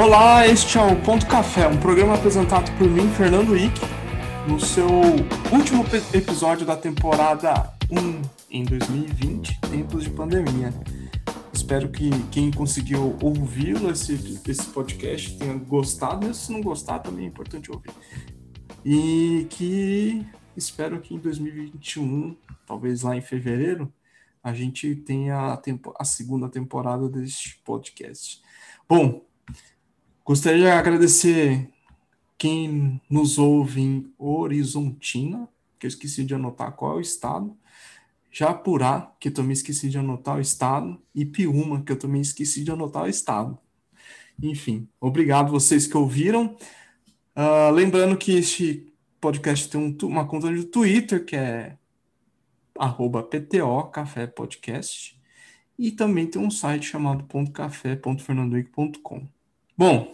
Olá, este é o Ponto Café, um programa apresentado por mim, Fernando Ick, no seu último episódio da temporada 1 em 2020, tempos de pandemia. Espero que quem conseguiu ouvi-lo, esse, esse podcast, tenha gostado, mesmo se não gostar, também é importante ouvir. E que espero que em 2021, talvez lá em fevereiro, a gente tenha a, tempo, a segunda temporada deste podcast. Bom, gostaria de agradecer quem nos ouve em Horizontina, que eu esqueci de anotar qual é o estado, Japurá, que eu também esqueci de anotar o estado, e que eu também esqueci de anotar o estado. Enfim, obrigado vocês que ouviram. Uh, lembrando que este podcast tem um, uma conta de Twitter, que é arroba PTO Café Podcast. E também tem um site chamado .café.fernandoic.com. Bom,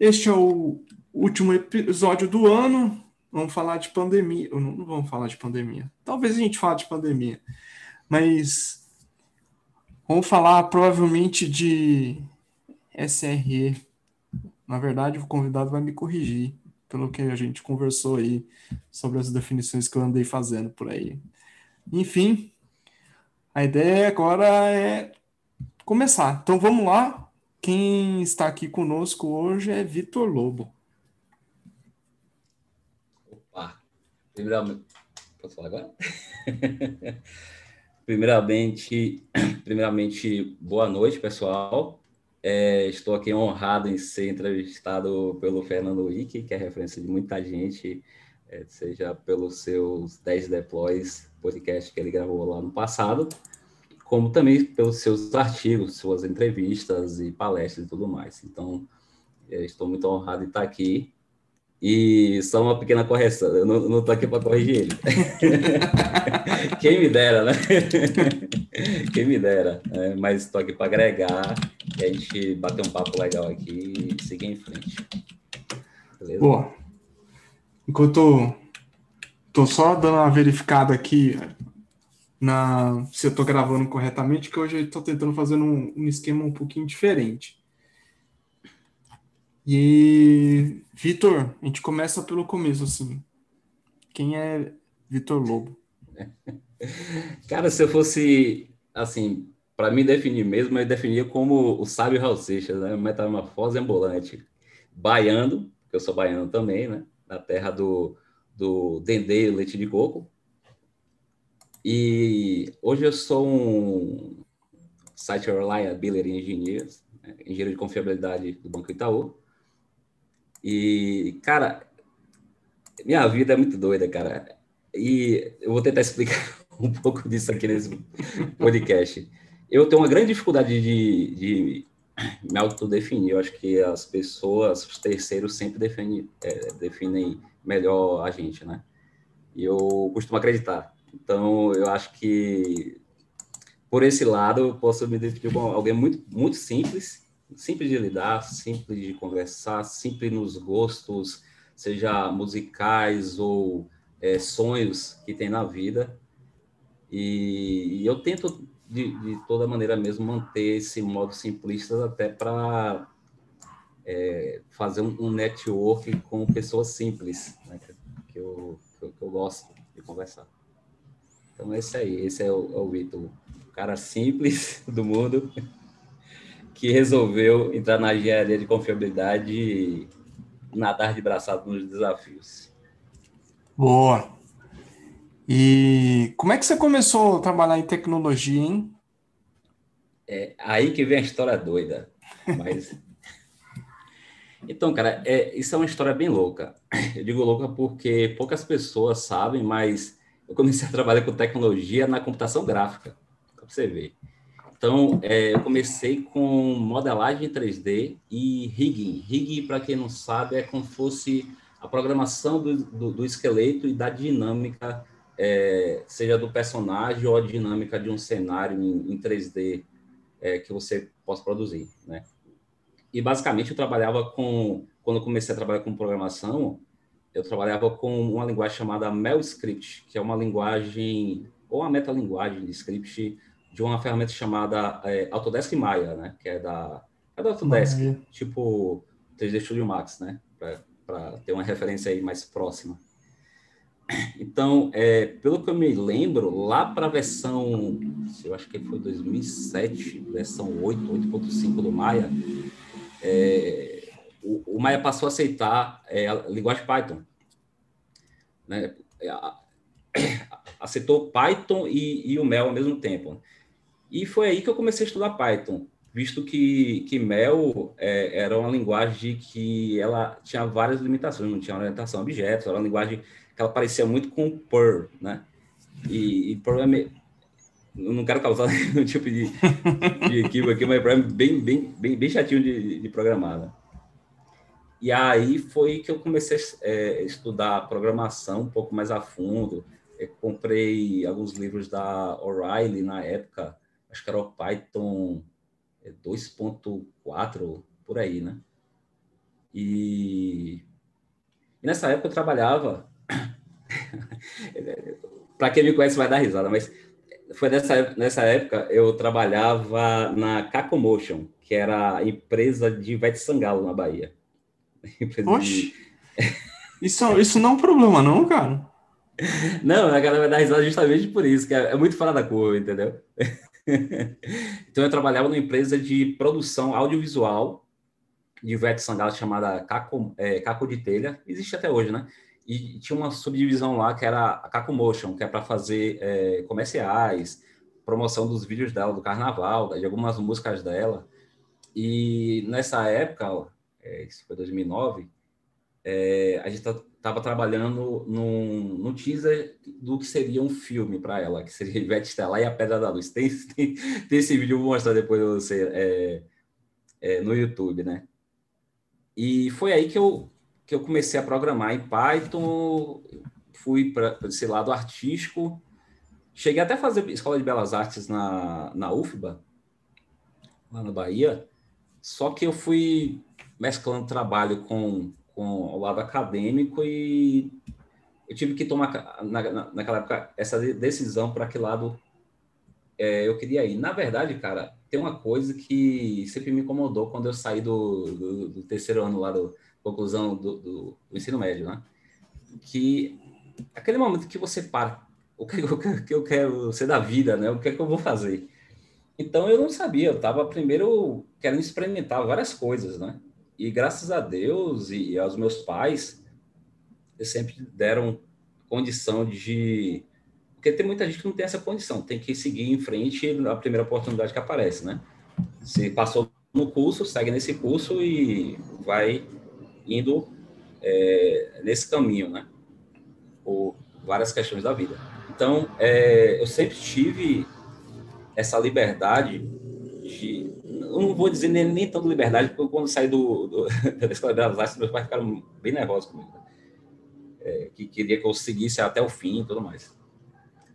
este é o último episódio do ano. Vamos falar de pandemia. Não, não vamos falar de pandemia. Talvez a gente fale de pandemia. Mas vamos falar provavelmente de SRE. Na verdade, o convidado vai me corrigir pelo que a gente conversou aí sobre as definições que eu andei fazendo por aí. Enfim, a ideia agora é começar. Então vamos lá. Quem está aqui conosco hoje é Vitor Lobo. Opa, primeiramente, posso falar agora? primeiramente, primeiramente, boa noite, pessoal. É, estou aqui honrado em ser entrevistado pelo Fernando Wick, que é referência de muita gente, é, seja pelos seus 10 deploys podcast que ele gravou lá no passado, como também pelos seus artigos, suas entrevistas e palestras e tudo mais. Então, é, estou muito honrado de estar aqui. E só uma pequena correção, eu não estou aqui para corrigir ele. Quem me dera, né? Quem me dera. Né? Mas estou aqui para agregar e a gente bater um papo legal aqui e seguir em frente. Beleza? Boa. Enquanto estou só dando uma verificada aqui na se eu estou gravando corretamente, que hoje eu estou tentando fazer um, um esquema um pouquinho diferente. E Vitor, a gente começa pelo começo, assim. Quem é Vitor Lobo? Cara, se eu fosse, assim, para me definir mesmo, eu definia como o sábio Raul Seixas, né? Metamorfose ambulante. Baiano, porque eu sou baiano também, né? Na terra do, do Dendê Leite de Coco. E hoje eu sou um Site Reliability Engineer, né? engenheiro de confiabilidade do Banco Itaú. E, cara, minha vida é muito doida, cara. E eu vou tentar explicar um pouco disso aqui nesse podcast. Eu tenho uma grande dificuldade de, de me autodefinir. Eu acho que as pessoas, os terceiros, sempre definem, é, definem melhor a gente, né? E eu costumo acreditar. Então, eu acho que por esse lado, eu posso me definir como alguém muito, muito simples, simples de lidar, simples de conversar, simples nos gostos, seja musicais ou é, sonhos que tem na vida. E, e eu tento, de, de, toda maneira mesmo, manter esse modo simplista até para é, fazer um, um, network com pessoas simples, né, que, eu, que, eu, que, eu, gosto de conversar. Então, esse aí, esse é o, é o Vitor, o cara simples do mundo que resolveu entrar na engenharia de confiabilidade e nadar de braçado nos desafios. Boa. E como é que você começou a trabalhar em tecnologia, hein? É aí que vem a história doida. Mas... então, cara, é, isso é uma história bem louca. Eu digo louca porque poucas pessoas sabem, mas eu comecei a trabalhar com tecnologia na computação gráfica, para você ver. Então, é, eu comecei com modelagem 3D e rigging. Rigging, para quem não sabe, é como se fosse a programação do, do, do esqueleto e da dinâmica, é, seja do personagem ou a dinâmica de um cenário em, em 3D é, que você possa produzir, né? E, basicamente, eu trabalhava com... Quando eu comecei a trabalhar com programação, eu trabalhava com uma linguagem chamada MelScript, que é uma linguagem, ou uma metalinguagem de script de uma ferramenta chamada é, Autodesk Maya, né? que é da É da Autodesk, Maravilha. tipo 3D Studio Max, né? Para ter uma referência aí mais próxima. Então, é, pelo que eu me lembro, lá para a versão, eu acho que foi 2007, versão 8, 8.5 do Maya, é, o, o, Maya passou a aceitar é, a linguagem Python. Né? Aceitou Python e, e o Mel ao mesmo tempo. E foi aí que eu comecei a estudar Python, visto que, que Mel é, era uma linguagem que ela tinha várias limitações, não tinha orientação a objetos, era uma linguagem que ela parecia muito com Perl, né? E, e Perl é não quero causar nenhum tipo de, de equívoco aqui, mas é bem, bem, bem, bem chatinho de, de programar, né? E aí foi que eu comecei a é, estudar programação um pouco mais a fundo. Eu comprei alguns livros da O'Reilly na época, acho que era o Python 2.4, por aí, né? E, e nessa época eu trabalhava Para quem me conhece vai dar risada, mas foi nessa, nessa época eu trabalhava na Cacomotion, que era a empresa de Ivete Sangalo na Bahia. De... isso, isso não é um problema não, cara? Não, a galera vai dar risada justamente por isso, que é, é muito fora da curva, entendeu? então eu trabalhava numa empresa de produção audiovisual de Ivete Sangalo chamada Caco, é, Caco de Telha, existe até hoje, né? e tinha uma subdivisão lá que era a Caco Motion, que é para fazer é, comerciais, promoção dos vídeos dela, do carnaval, de algumas músicas dela. E nessa época, é, isso foi 2009, é, a gente estava trabalhando num, num teaser do que seria um filme para ela, que seria Ivete Stella e a Pedra da Luz. Tem, tem, tem esse vídeo, vou mostrar depois você, é, é, no YouTube, né? E foi aí que eu que eu comecei a programar em Python, fui para esse lado artístico, cheguei até a fazer escola de belas artes na, na UFBA, lá na Bahia, só que eu fui mesclando trabalho com, com o lado acadêmico e eu tive que tomar, na, naquela época, essa decisão para que lado é, eu queria ir. Na verdade, cara, tem uma coisa que sempre me incomodou quando eu saí do, do, do terceiro ano lá do, conclusão do, do, do, ensino médio, né? Que aquele momento que você para, o que, o que eu quero ser da vida, né? O que é que eu vou fazer? Então eu não sabia, eu estava primeiro querendo experimentar várias coisas, né? E graças a Deus e, e aos meus pais, eles sempre deram condição de porque tem muita gente que não tem essa condição, tem que seguir em frente a primeira oportunidade que aparece, né? Se passou no curso, segue nesse curso e vai indo é, nesse caminho, né? Por várias questões da vida. Então, é, eu sempre tive essa liberdade de. Eu não vou dizer nem, nem tanto liberdade, porque quando saí do, do, da Escola das Artes, meus pais ficaram bem nervosos comigo. Né? É, que queria que eu seguisse até o fim e tudo mais.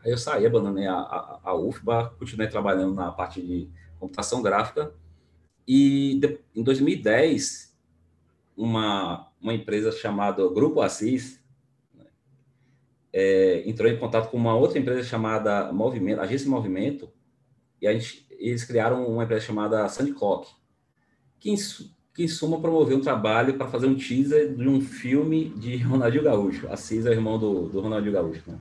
Aí eu saí, abandonei a, a, a UFBA, continuei trabalhando na parte de computação gráfica. E de, em 2010, uma, uma empresa chamada Grupo Assis né, é, entrou em contato com uma outra empresa chamada Movimento, Agência Movimento, e a gente, eles criaram uma empresa chamada Sandclock, que em, que em suma promoveu um trabalho para fazer um teaser de um filme de Ronaldinho Gaúcho. Assis é o irmão do, do Ronaldinho Gaúcho. Né?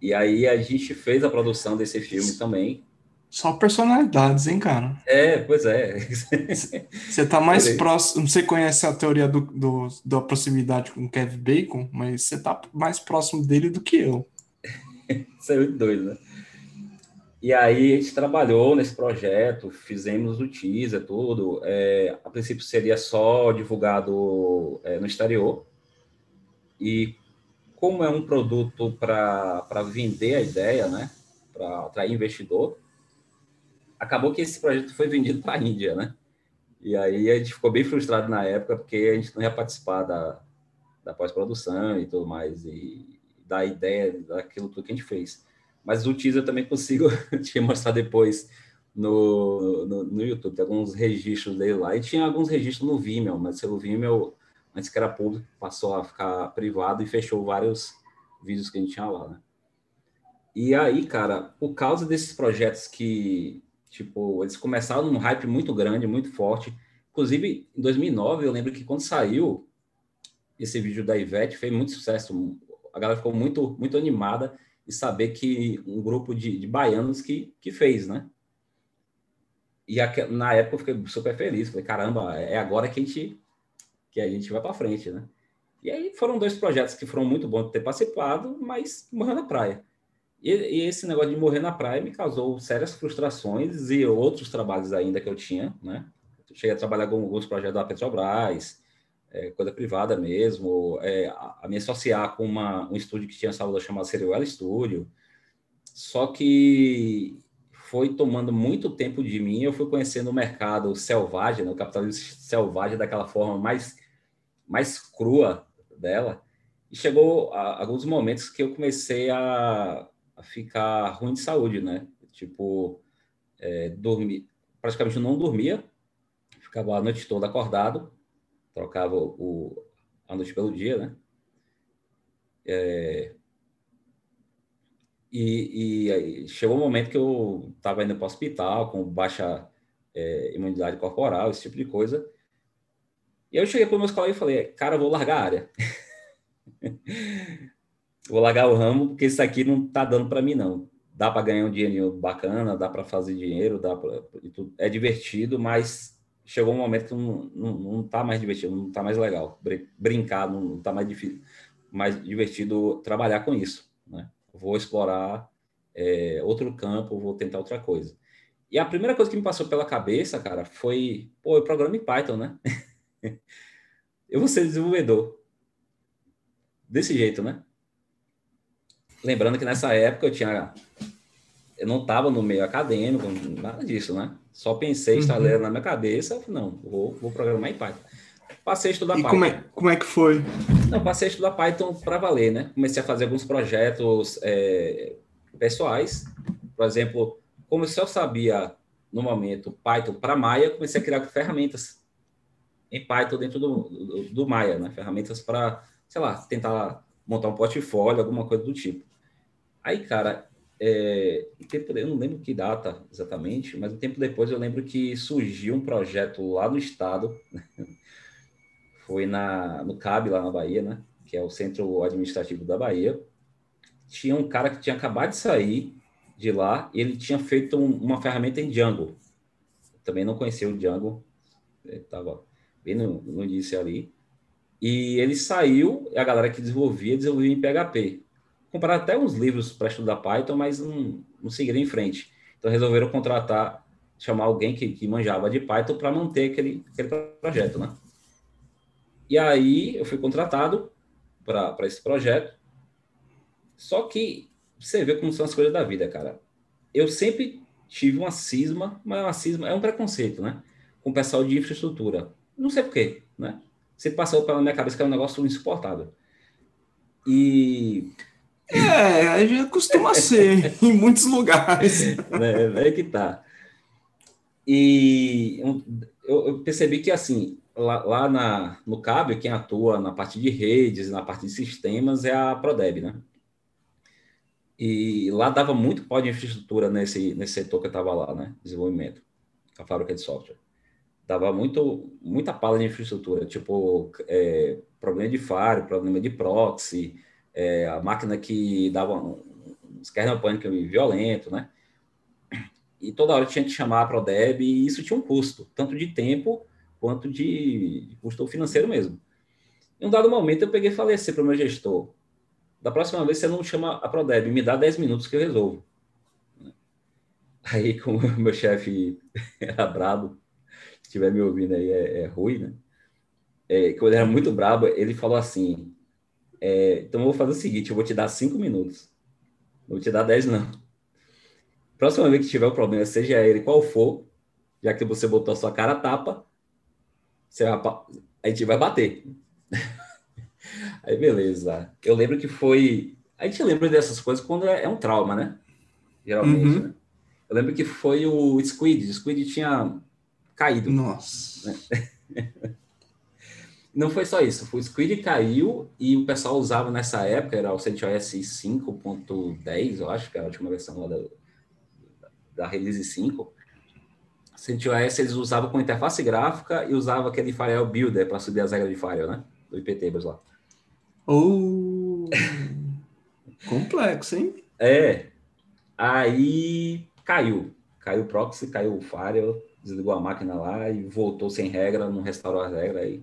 E aí a gente fez a produção desse filme também, só personalidades, hein, cara? É, pois é. Você tá mais próximo. Você conhece a teoria do, do, da proximidade com o Kevin Bacon, mas você tá mais próximo dele do que eu. Isso é muito doido, né? E aí a gente trabalhou nesse projeto, fizemos o teaser, tudo. É, a princípio seria só divulgado é, no exterior. E como é um produto para vender a ideia, né? Para atrair investidor, acabou que esse projeto foi vendido para a Índia, né? E aí a gente ficou bem frustrado na época, porque a gente não ia participar da, da pós-produção e tudo mais, e da ideia daquilo tudo que a gente fez. Mas o teaser eu também consigo te mostrar depois no, no, no, YouTube, tem alguns registros dele lá, e tinha alguns registros no Vimeo, mas o Vimeo, antes que era público, passou a ficar privado e fechou vários vídeos que a gente tinha lá, né? E aí, cara, por causa desses projetos que Tipo, eles começaram num hype muito grande, muito forte. Inclusive, em 2009, eu lembro que quando saiu esse vídeo da Ivete, fez muito sucesso. A galera ficou muito, muito animada e saber que um grupo de, de baianos que, que fez, né? E a, na época eu fiquei super feliz. Falei, caramba, é agora que a gente, que a gente vai para frente, né? E aí foram dois projetos que foram muito bons de ter participado, mas morreu na praia. E, e, esse negócio de morrer na praia me causou sérias frustrações e outros trabalhos ainda que eu tinha, né? cheguei a trabalhar com alguns projetos da Petrobras, é, coisa privada mesmo, é, a, a, me associar com uma, um estúdio que tinha saúde chamado Serial Studio. Só que foi tomando muito tempo de mim, eu fui conhecendo o mercado selvagem, né, o capitalismo selvagem daquela forma mais, mais crua dela, e chegou a, alguns momentos que eu comecei a, a ficar ruim de saúde, né? Tipo, é, dormir, praticamente não dormia, ficava a noite toda acordado, trocava o, a noite pelo dia, né? É, e, e chegou um momento que eu estava indo para o hospital com baixa é, imunidade corporal, esse tipo de coisa. E eu cheguei para os meus colegas e falei, cara, eu vou largar a área. vou largar o ramo porque isso aqui não está dando para mim, não. Dá para ganhar um dinheiro bacana, dá para fazer dinheiro, dá pra, é divertido, mas chegou um momento que não, não, não tá mais divertido, não está mais legal. Brincar não está mais difícil, mais divertido trabalhar com isso, né? Vou explorar é, outro campo, vou tentar outra coisa. E a primeira coisa que me passou pela cabeça, cara, foi, pô, eu programa em Python, né? eu vou ser desenvolvedor. Desse jeito, né? Lembrando que nessa época eu tinha. Eu não estava no meio acadêmico, nada disso, né? Só pensei, instalei uhum. na minha cabeça, não, vou, vou programar em Python. Passei a estudar e Python. Como é, como é que foi? Não, passei a estudar Python para valer, né? Comecei a fazer alguns projetos é, pessoais. Por exemplo, como eu sabia no momento Python para Maya, comecei a criar ferramentas em Python dentro do, do, do Maya, né? Ferramentas para, sei lá, tentar montar um portfólio, alguma coisa do tipo. Aí, cara, é, eu não lembro que data exatamente, mas um tempo depois eu lembro que surgiu um projeto lá no estado, foi na, no CAB, lá na Bahia, né? Que é o Centro Administrativo da Bahia. Tinha um cara que tinha acabado de sair de lá e ele tinha feito um, uma ferramenta em Django. Também não conhecia o Django, estava bem no, no início ali. E ele saiu, a galera que desenvolvia, desenvolvia em PHP. Compraram até uns livros para estudar Python, mas não, não seguiram em frente. Então resolveram contratar, chamar alguém que, que manjava de Python para manter aquele, aquele projeto, né? E aí eu fui contratado para esse projeto. Só que você vê como são as coisas da vida, cara. Eu sempre tive uma cisma, mas uma cisma é um preconceito, né? Com o pessoal de infraestrutura. Não sei porquê, né? Você passou pela minha cabeça que é um negócio insuportável. E. É, gente costuma ser em muitos lugares. É, é que tá. E eu, percebi que, assim, lá, lá na, no CAB, quem atua na parte de redes, na parte de sistemas, é a Prodeb, né? E lá dava muito pó de infraestrutura nesse, nesse setor que eu estava lá, né? Desenvolvimento, a fábrica de software. Dava muito, muita pala de infraestrutura, tipo é, problema de firewall, problema de proxy, é, a máquina que dava um kernel pânico violento, né? E toda hora tinha que chamar a Prodeb e isso tinha um custo, tanto de tempo quanto de, custo financeiro mesmo. Em um dado momento, eu peguei e falei assim para o meu gestor: da próxima vez você não chama a Prodeb, me dá 10 minutos que eu resolvo. Aí, como meu chefe era brabo, se estiver me ouvindo aí, é, é ruim, né? É, quando ele era muito brabo, ele falou assim: é, então eu vou fazer o seguinte, eu vou te dar 5 minutos. Não vou te dar 10, não. Próxima vez que tiver um problema, seja ele qual for, já que você botou a sua cara a tapa, você vai, a gente vai bater. Aí, beleza. Eu lembro que foi. A gente lembra dessas coisas quando é, é um trauma, né? Geralmente. Uhum. Né? Eu lembro que foi o Squid. O Squid tinha caído. Nossa. Né? Não foi só isso. O Squid caiu e o pessoal usava nessa época, era o CentOS 5.10, eu acho, que era a última versão lá da, da release 5 CentOS eles usavam com interface gráfica e usavam aquele Firewall Builder para subir as regras de Firewall, né? Do IPTables lá. Oh, complexo, hein? É. Aí caiu. Caiu o proxy, caiu o firewall, desligou a máquina lá e voltou sem regra, não restaurou as regras. Aí,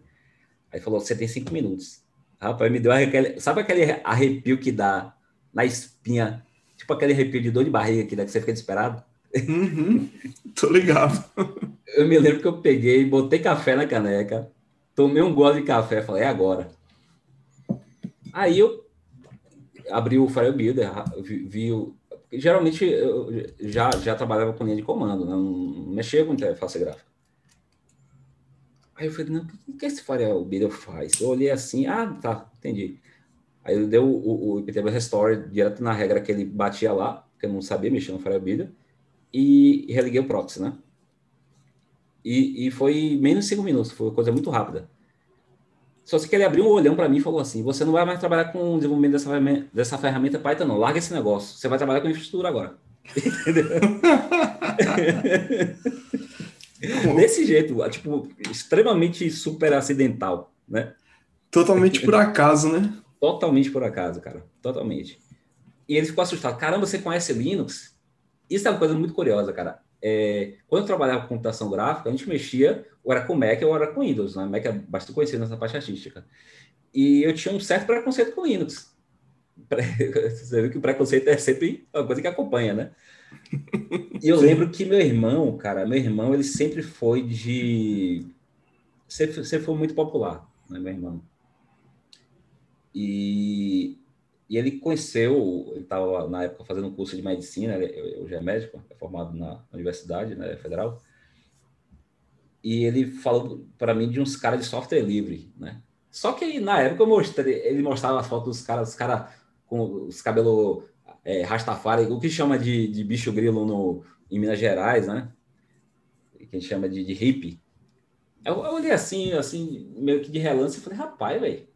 aí falou: você tem cinco minutos. Rapaz, me deu aquele. Sabe aquele arrepio que dá na espinha? Tipo aquele arrepio de dor de barriga que dá que você fica desesperado? Uhum, tô ligado. Eu me lembro que eu peguei, botei café na caneca, tomei um gole de café, falei, é agora. Aí eu abri o Fire Builder, vi, vi o, geralmente eu já, já trabalhava com linha de comando, né? não mexia com interface gráfica. Aí eu falei, não, o que esse Fire Builder faz? Eu olhei assim, ah, tá, entendi. Aí ele deu o, o IPTV Restore direto na regra que ele batia lá, porque eu não sabia mexer no Builder, e, e religuei o proxy, né? E, e foi menos de cinco minutos, foi uma coisa muito rápida. Só que ele abriu um olhão para mim e falou assim: você não vai mais trabalhar com o desenvolvimento dessa ferramenta, dessa ferramenta Python, não. Larga esse negócio. Você vai trabalhar com infraestrutura agora. Entendeu? Desse jeito, tipo, extremamente super acidental, né? Totalmente por acaso, né? Totalmente por acaso, cara. Totalmente. E ele ficou assustado. Caramba, você conhece Linux? Isso é uma coisa muito curiosa, cara é, quando eu trabalhava com computação gráfica, a gente mexia, ou era com Mac ou era com Windows, né? Mac é bastante conhecido nessa parte artística. E eu tinha um certo preconceito com Linux. Você viu que o preconceito é sempre uma coisa que acompanha, né? E eu lembro que meu irmão, cara, meu irmão, ele sempre foi de. Sempre foi muito popular, né, meu irmão? E e ele conheceu, ele estava na época fazendo um curso de medicina, eu já é médico, é formado na Universidade né, Federal, e ele falou para mim de uns caras de software livre, né? Só que na época eu mostrei, ele mostrava as fotos dos caras, os caras com os cabelos é, rastafari, o que chama de, de bicho grilo no, em Minas Gerais, né? Que a gente chama de, de hippie. Eu, eu olhei assim, assim, meio que de relance e falei, rapaz, velho,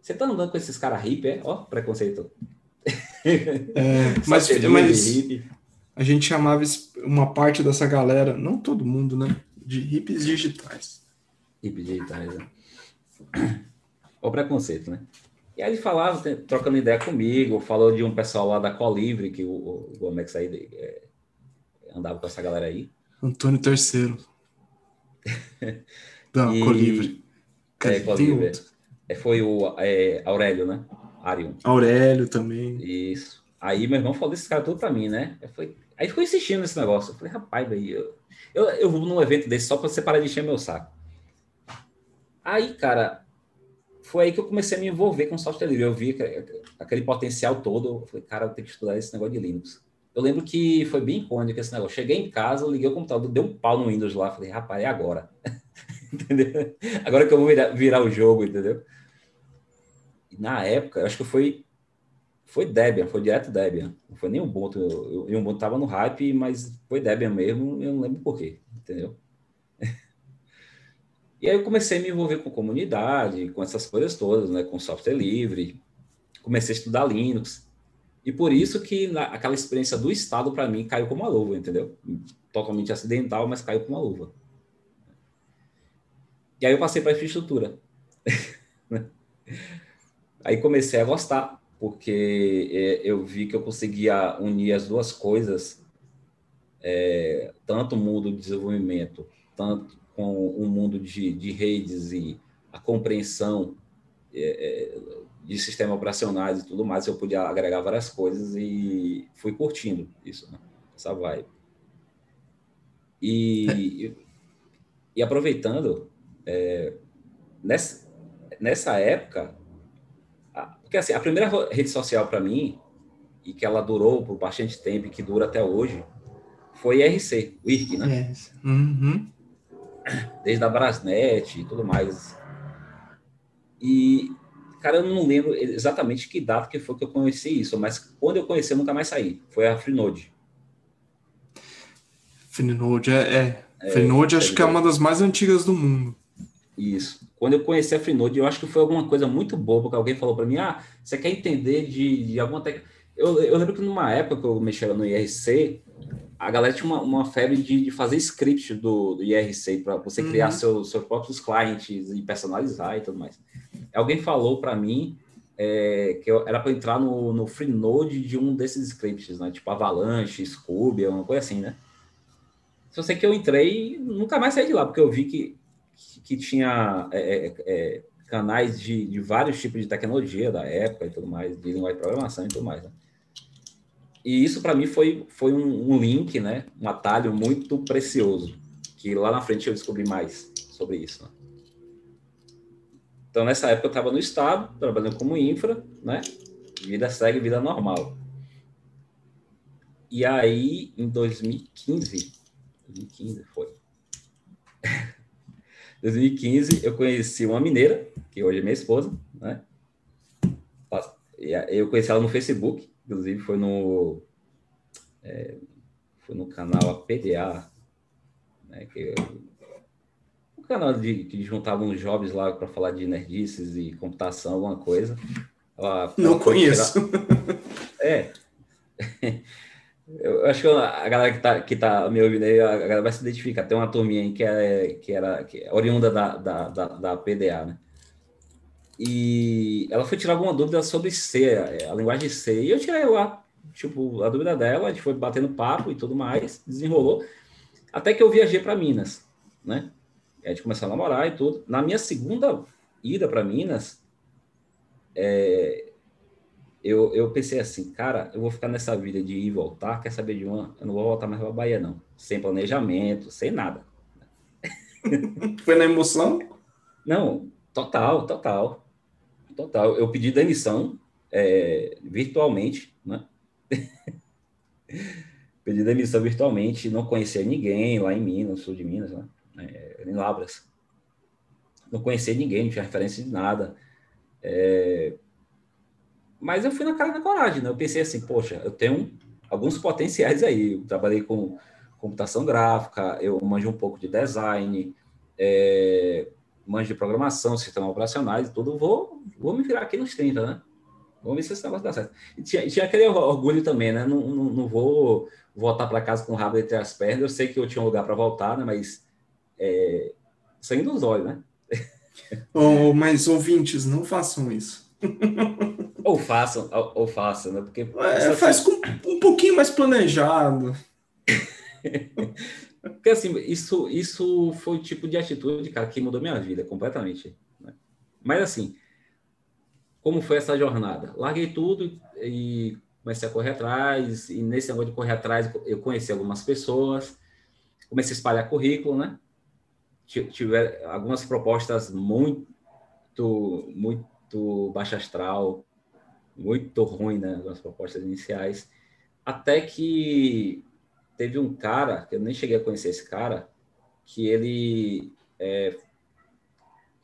você tá andando com esses caras hippie, é? Ó, preconceito. É, mas, mas a gente chamava uma parte dessa galera, não todo mundo, né? De hippies digitais. Hippies digitais, né? O preconceito, né? E aí ele falava, trocando ideia comigo, falou de um pessoal lá da Colivre, que o, o Gomex aí é, andava com essa galera aí. Antônio Terceiro. da e... Colivre. É, Colivre. É, foi o é, Aurélio, né? Arion. Aurélio também. Isso. Aí meu irmão falou desse cara tudo pra mim, né? Eu falei, aí ficou insistindo nesse negócio. Eu falei, rapaz, daí eu, eu, eu vou num evento desse só pra você parar de encher meu saco. Aí, cara, foi aí que eu comecei a me envolver com software livre. Eu vi aquele potencial todo. Eu falei, cara, eu tenho que estudar esse negócio de Linux. Eu lembro que foi bem icônico esse negócio. Cheguei em casa, liguei o computador, deu um pau no Windows lá. Falei, rapaz, é agora. entendeu? Agora que eu vou virar, virar o jogo, entendeu? E na época, acho que foi foi Debian, foi direto Debian. Não foi nem Ubuntu. O Ubuntu tava no hype, mas foi Debian mesmo, eu não lembro por quê, entendeu? E aí eu comecei a me envolver com comunidade, com essas coisas todas, né, com software livre. Comecei a estudar Linux. E por isso que na, aquela experiência do Estado, para mim, caiu como uma luva, entendeu? Totalmente acidental, mas caiu como uma luva. E aí eu passei para a infraestrutura. aí comecei a gostar, porque é, eu vi que eu conseguia unir as duas coisas, é, tanto o mundo de desenvolvimento, tanto com o mundo de, de redes e a compreensão é, é, de sistemas operacionais e tudo mais, eu podia agregar várias coisas e fui curtindo isso, né? essa vibe. E, e aproveitando, é, nessa, nessa época, a, porque assim, a primeira rede social para mim, e que ela durou por bastante tempo e que dura até hoje, foi IRC, o IRC, né? Uhum. Desde a Brasnet e tudo mais. E, cara, eu não lembro exatamente que data que foi que eu conheci isso, mas quando eu conheci, eu nunca mais saí. Foi a Freenode. Freenode é, é. é Freenode acho que é uma das mais antigas do mundo. Isso. Quando eu conheci a Freenode, eu acho que foi alguma coisa muito boa, porque alguém falou para mim, ah, você quer entender de, de alguma técnica... Eu, eu lembro que numa época que eu mexia no IRC, a galera tinha uma, uma febre de, de, fazer script do, do IRC para você uhum. criar seus, seus próprios clientes e personalizar e tudo mais. Alguém falou para mim é, que eu, era para entrar no, no Freenode de um desses scripts, né? Tipo Avalanche, Scooby, uma coisa assim, né? Só sei que eu entrei nunca mais saí de lá, porque eu vi que, que tinha é, é, é, canais de, de vários tipos de tecnologia da época e tudo mais, de linguagem de programação e tudo mais, né? E isso para mim foi, foi um, um, link, né? Um atalho muito precioso, que lá na frente eu descobri mais sobre isso. Né? Então, nessa época eu estava no estado, trabalhando como infra, né? Vida segue, vida normal. E aí, em 2015, 2015 foi. 2015 eu conheci uma mineira, que hoje é minha esposa, né? Eu conheci ela no Facebook, Inclusive foi no é, foi no canal APDA, né, que um canal de, que juntavam uns jovens lá para falar de nerdices e computação, alguma coisa. Ela, Não conheço. É. Eu acho que a galera que tá, que tá me ouvindo aí, a galera vai se identificar. Tem uma turminha aí que, é, que era que é oriunda da, da, da, da PDA, né? E ela foi tirar alguma dúvida sobre C, a linguagem C. E eu tirei lá, tipo, a dúvida dela, a gente foi batendo papo e tudo mais, desenrolou. Até que eu viajei para Minas, né? E a gente começou a namorar e tudo. Na minha segunda ida para Minas, é, eu, eu pensei assim, cara, eu vou ficar nessa vida de ir e voltar, quer saber de uma? Eu não vou voltar mais para Bahia, não. Sem planejamento, sem nada. Foi na emoção? Não, total, total. Total. Eu pedi demissão é, virtualmente, né? pedi demissão virtualmente, não conhecia ninguém lá em Minas, sul de Minas, né? É, em Labras. Não conhecia ninguém, não tinha referência de nada. É... Mas eu fui na cara da coragem, né? Eu pensei assim, poxa, eu tenho alguns potenciais aí. Eu trabalhei com computação gráfica, eu manjo um pouco de design, é manjo de programação, sistemas operacionais tudo, vou, vou me virar aqui nos 30, né? Vamos ver se esse negócio dá certo. E tinha, tinha aquele orgulho também, né? Não, não, não vou voltar para casa com o rabo entre as pernas. Eu sei que eu tinha um lugar para voltar, né? Mas é, sangue nos olhos, né? oh, mas ouvintes, não façam isso. ou façam, ou, ou façam, né? Porque é, faz com um pouquinho mais planejado. Porque assim, isso, isso foi o tipo de atitude, cara, que mudou minha vida completamente. Né? Mas assim, como foi essa jornada? Larguei tudo e comecei a correr atrás, e nesse negócio de correr atrás eu conheci algumas pessoas, comecei a espalhar currículo, né? Tiver algumas propostas muito, muito baixa astral, muito ruim, né? As propostas iniciais, até que teve um cara, que eu nem cheguei a conhecer esse cara, que ele, é,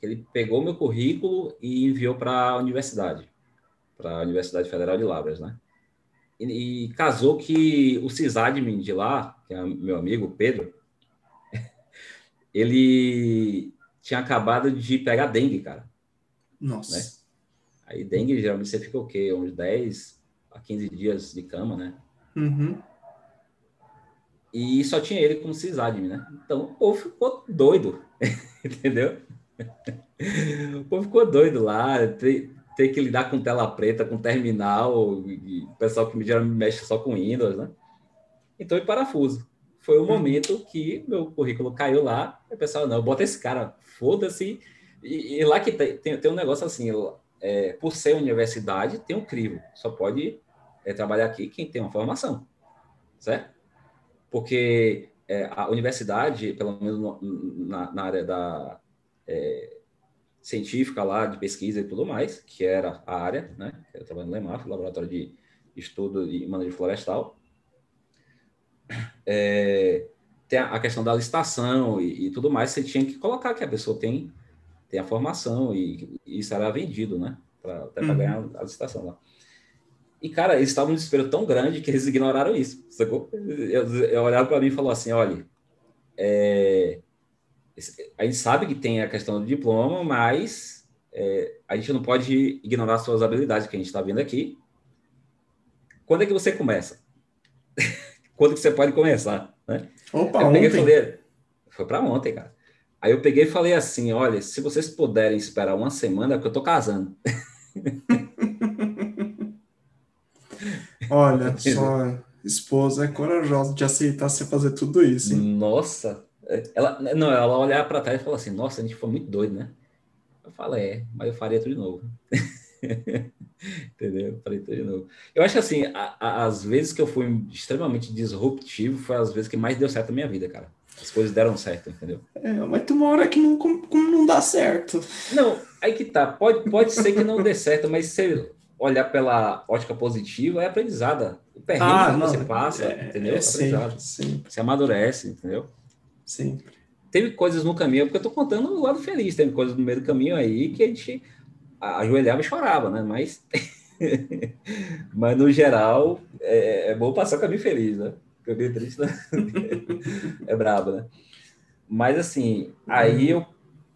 ele pegou meu currículo e enviou para a universidade, para a Universidade Federal de Lavras, né? E, e, casou que o sysadmin de lá, que é meu amigo Pedro, ele tinha acabado de pegar dengue, cara. Nossa. Né? Aí dengue, geralmente você fica o quê? Uns 10 a 15 dias de cama, né? Uhum. E só tinha ele como sysadmin, né? Então o povo ficou doido, entendeu? O povo ficou doido lá, ter, ter que lidar com tela preta, com terminal, e o pessoal que geralmente mexe só com Windows, né? Então, e parafuso. Foi o momento que meu currículo caiu lá, e o pessoal, não, bota esse cara, foda-se. E, e, lá que tem, tem, tem, um negócio assim, é, por ser universidade, tem um crivo. Só pode é, trabalhar aqui quem tem uma formação, certo? porque é, a universidade, pelo menos no, na, na, área da é, científica lá, de pesquisa e tudo mais, que era a área, né? Eu trabalho no LEMAF, Laboratório de Estudo e Manejo Florestal, é, tem a, questão da licitação e, e, tudo mais, você tinha que colocar que a pessoa tem, tem a formação e, e isso era vendido, né? Para uhum. ganhar a licitação lá. E, cara, eles estavam num desespero tão grande que eles ignoraram isso, sacou? Eu, eu olhava para mim e falou assim, olha, é, a gente sabe que tem a questão do diploma, mas é, a gente não pode ignorar suas habilidades que a gente está vendo aqui. Quando é que você começa? quando que você pode começar, né? Opa, eu peguei ontem. falei, foi para ontem, cara. Aí eu peguei e falei assim, olha, se vocês puderem esperar uma semana, é porque eu tô casando. Olha, sua esposa é corajosa de aceitar você fazer tudo isso, hein? Nossa, ela não, ela olhar para trás e falar assim, nossa, a gente foi muito doido, né? Eu falei, é, mas eu faria tudo de novo. Entendeu? Eu falei tudo de novo. Eu acho que assim, a, a, as vezes que eu fui extremamente disruptivo foi as vezes que mais deu certo na minha vida, cara. As coisas deram certo, entendeu? É, mas tem uma hora que não, como, como não dá certo. Não, aí que tá. Pode, pode ser que não dê certo, mas se olhar pela ótica positiva, é aprendizada. O perrengue Ah, que não, você passa, é, entendeu? É aprendizado. sempre, sempre, Você amadurece, entendeu? Sempre. Teve coisas no caminho, porque eu tô contando o lado feliz, teve coisas no meio do caminho aí que a gente ajoelhava e chorava, né? Mas, mas no geral, é, é bom passar o caminho feliz, né? Caminho triste, né? é brabo, né? Mas assim, aí eu,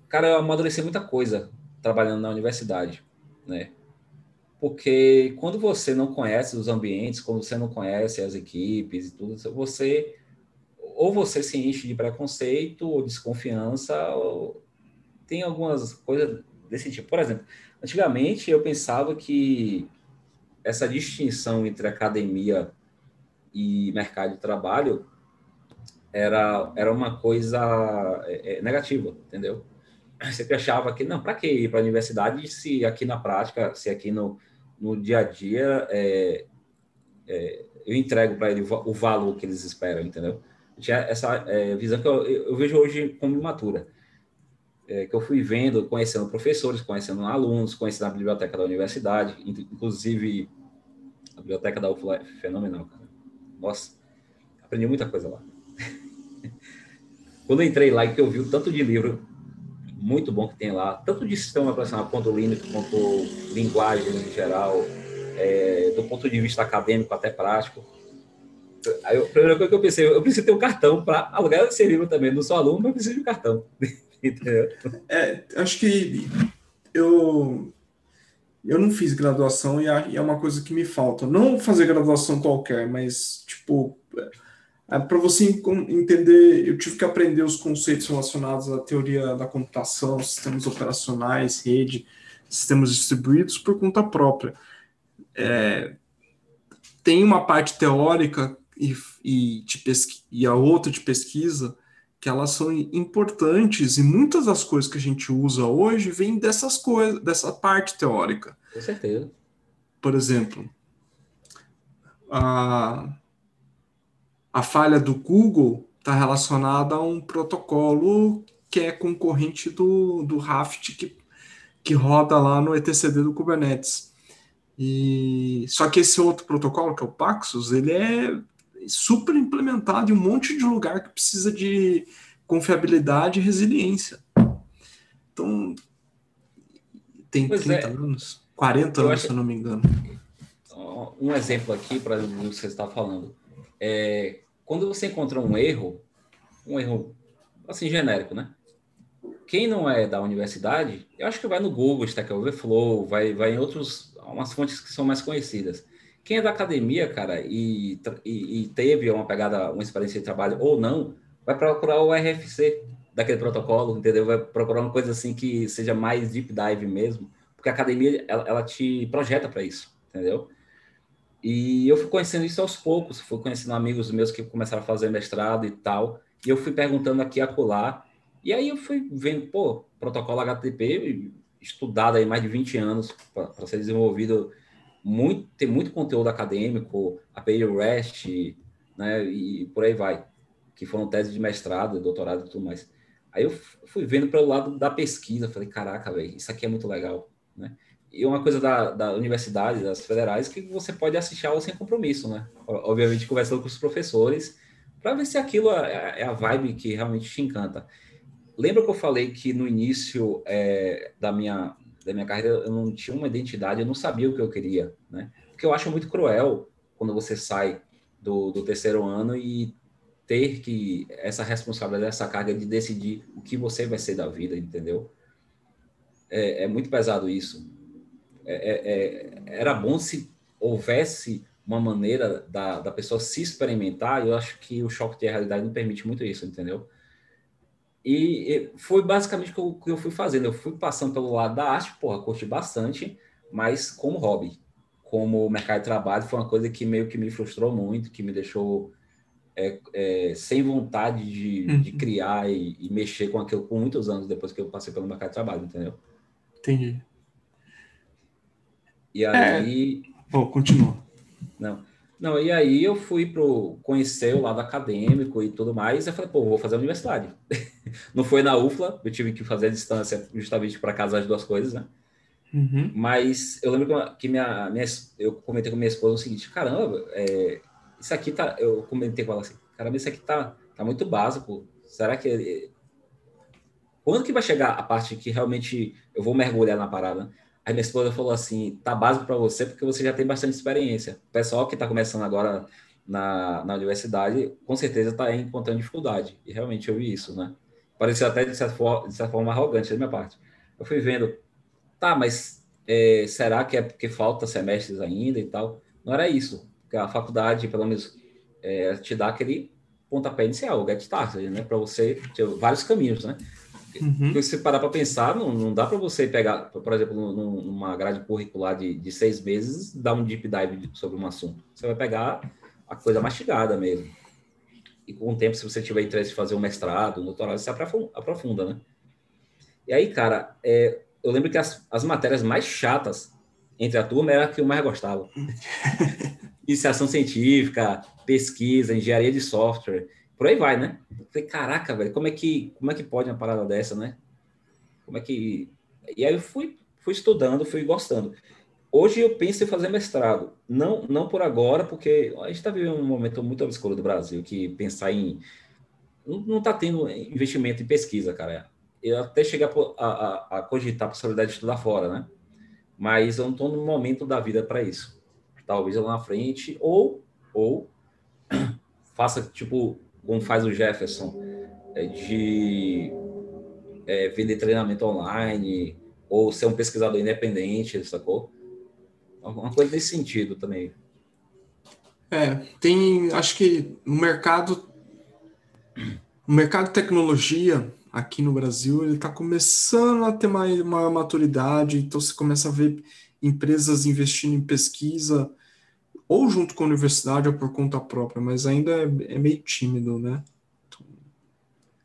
cara, eu amadureci muita coisa trabalhando na universidade, né? Porque quando você não conhece os ambientes, quando você não conhece as equipes e tudo, você ou você se enche de preconceito ou desconfiança, ou tem algumas coisas desse tipo. Por exemplo, antigamente eu pensava que essa distinção entre academia e mercado de trabalho era, era uma coisa é, negativa, entendeu? Você achava que, não, para que ir para a universidade se aqui na prática, se aqui no, no dia a dia é, é, eu entrego para ele o valor que eles esperam, entendeu? Tinha essa é, visão que eu, eu, vejo hoje como imatura. É, que eu fui vendo, conhecendo professores, conhecendo alunos, conhecendo a biblioteca da universidade, inclusive a biblioteca da UFLA é fenomenal, cara. Nossa, aprendi muita coisa lá. Quando eu entrei lá e que eu vi o tanto de livro muito bom que tem lá, tanto de sistema operacional quanto Linux, quanto linguagem em geral, é, do ponto de vista acadêmico até prático. Aí, a primeira coisa que eu pensei, eu preciso ter um cartão para alugar esse livro também. Não sou aluno, mas preciso de um cartão. Entendeu? É, acho que eu eu não fiz graduação e é uma coisa que me falta. Não fazer graduação qualquer, mas tipo é, para você entender, eu tive que aprender os conceitos relacionados à teoria da computação, sistemas operacionais, rede, sistemas distribuídos por conta própria. É, tem uma parte teórica e, e, de pesqui, e a outra de pesquisa que elas são importantes e muitas das coisas que a gente usa hoje vêm dessas coisas, dessa parte teórica. Com certeza. Por exemplo, a, a falha do Google está relacionada a um protocolo que é concorrente do, do Raft que, que roda lá no etcd do Kubernetes. E só que esse outro protocolo, que é o Paxos, ele é super implementado em um monte de lugar que precisa de confiabilidade e resiliência. Então, tem Pois 30 é. anos, 40 Eu anos, acho- se eu não me engano. Um exemplo aqui para o que você está falando. É, quando você encontra um erro, um erro assim genérico, né? Quem não é da universidade, eu acho que vai no Google, Stack Overflow, vai, vai em outros, umas fontes que são mais conhecidas. Quem é da academia, cara, e, e, e teve uma pegada, uma experiência de trabalho ou não, vai procurar o RFC daquele protocolo, entendeu? Vai procurar uma coisa assim que seja mais deep dive mesmo, porque a academia, ela, ela te projeta para isso, entendeu? E eu fui conhecendo isso aos poucos, fui conhecendo amigos meus que começaram a fazer mestrado e tal, e eu fui perguntando aqui e acolá, e aí eu fui vendo, pô, protocolo HTTP, estudado aí mais de 20 anos para ser desenvolvido, muito, tem muito conteúdo acadêmico, API REST, né, e por aí vai, que foram teses de mestrado, doutorado e tudo mais. Aí eu fui vendo pelo lado da pesquisa, falei, caraca, velho, isso aqui é muito legal, né? E uma coisa da, da universidade, das federais, que você pode assistir aula sem compromisso, né? Obviamente conversando com os professores, para ver se aquilo é, é a vibe que realmente te encanta. Lembra que eu falei que no início é, da, minha, da minha carreira eu não tinha uma identidade, eu não sabia o que eu queria, né? Porque eu acho muito cruel quando você sai do, do terceiro ano e ter que essa responsabilidade, essa carga de decidir o que você vai ser da vida, entendeu? É, é muito pesado isso. É, é, é, era bom se houvesse uma maneira da, da pessoa se experimentar, eu acho que o choque de realidade não permite muito isso, entendeu? E, e foi basicamente o que eu, que eu, fui fazendo. Eu fui passando pelo lado da arte, porra, curti bastante, mas como hobby. Como mercado de trabalho, foi uma coisa que meio que me frustrou muito, que me deixou é, é, sem vontade de, uhum. de criar e, e, mexer com aquilo por muitos anos depois que eu passei pelo mercado de trabalho, entendeu? Entendi. E aí. É... Oh, continua. Não. Não, e aí eu fui pro conhecer o lado acadêmico e tudo mais, e eu falei, pô, vou fazer a universidade. Não foi na UFLA, eu tive que fazer a distância justamente para casar as duas coisas, né? Uhum. Mas eu lembro que minha, minha, eu comentei com minha esposa o seguinte, caramba, é, isso aqui tá, eu comentei com ela assim, caramba, isso aqui tá, tá muito básico, será que... Quando que vai chegar a parte que realmente eu vou mergulhar na parada? Aí minha esposa falou assim: tá básico para você porque você já tem bastante experiência. O pessoal que está começando agora na, na universidade, com certeza está encontrando dificuldade. E realmente eu vi isso, né? Parecia até de certa forma, de certa forma arrogante da minha parte. Eu fui vendo, tá, mas é, será que é porque falta semestres ainda e tal? Não era isso. Porque a faculdade, pelo menos, é, te dá aquele pontapé inicial, o get started, né? Para você ter vários caminhos, né? Uhum. Se você parar para pensar, não, não dá para você pegar, por exemplo, numa grade curricular de, de seis meses, dar um deep dive sobre um assunto. Você vai pegar a coisa mastigada mesmo. E com o tempo, se você tiver interesse em fazer um mestrado, um doutorado, você aprofunda, né? E aí, cara, é, eu lembro que as, as matérias mais chatas entre a turma era a que eu mais gostava. Iniciação científica, pesquisa, engenharia de software por aí vai, né? Eu falei, caraca, velho, como é que como é que pode uma parada dessa, né? Como é que e aí eu fui fui estudando, fui gostando. Hoje eu penso em fazer mestrado, não não por agora, porque a gente está vivendo um momento muito obscuro do Brasil, que pensar em não está tendo investimento em pesquisa, cara. Eu até cheguei a, a, a cogitar a possibilidade de estudar fora, né? Mas eu não estou no momento da vida para isso. Talvez lá na frente, ou, ou faça, tipo, como faz o Jefferson, é, de é, vender treinamento online ou ser um pesquisador independente, sacou? Uma coisa nesse sentido também. É, tem, acho que no mercado, no mercado de tecnologia aqui no Brasil, ele está começando a ter mais uma maturidade, então você começa a ver empresas investindo em pesquisa, ou junto com a universidade ou por conta própria, mas ainda é, é meio tímido, né?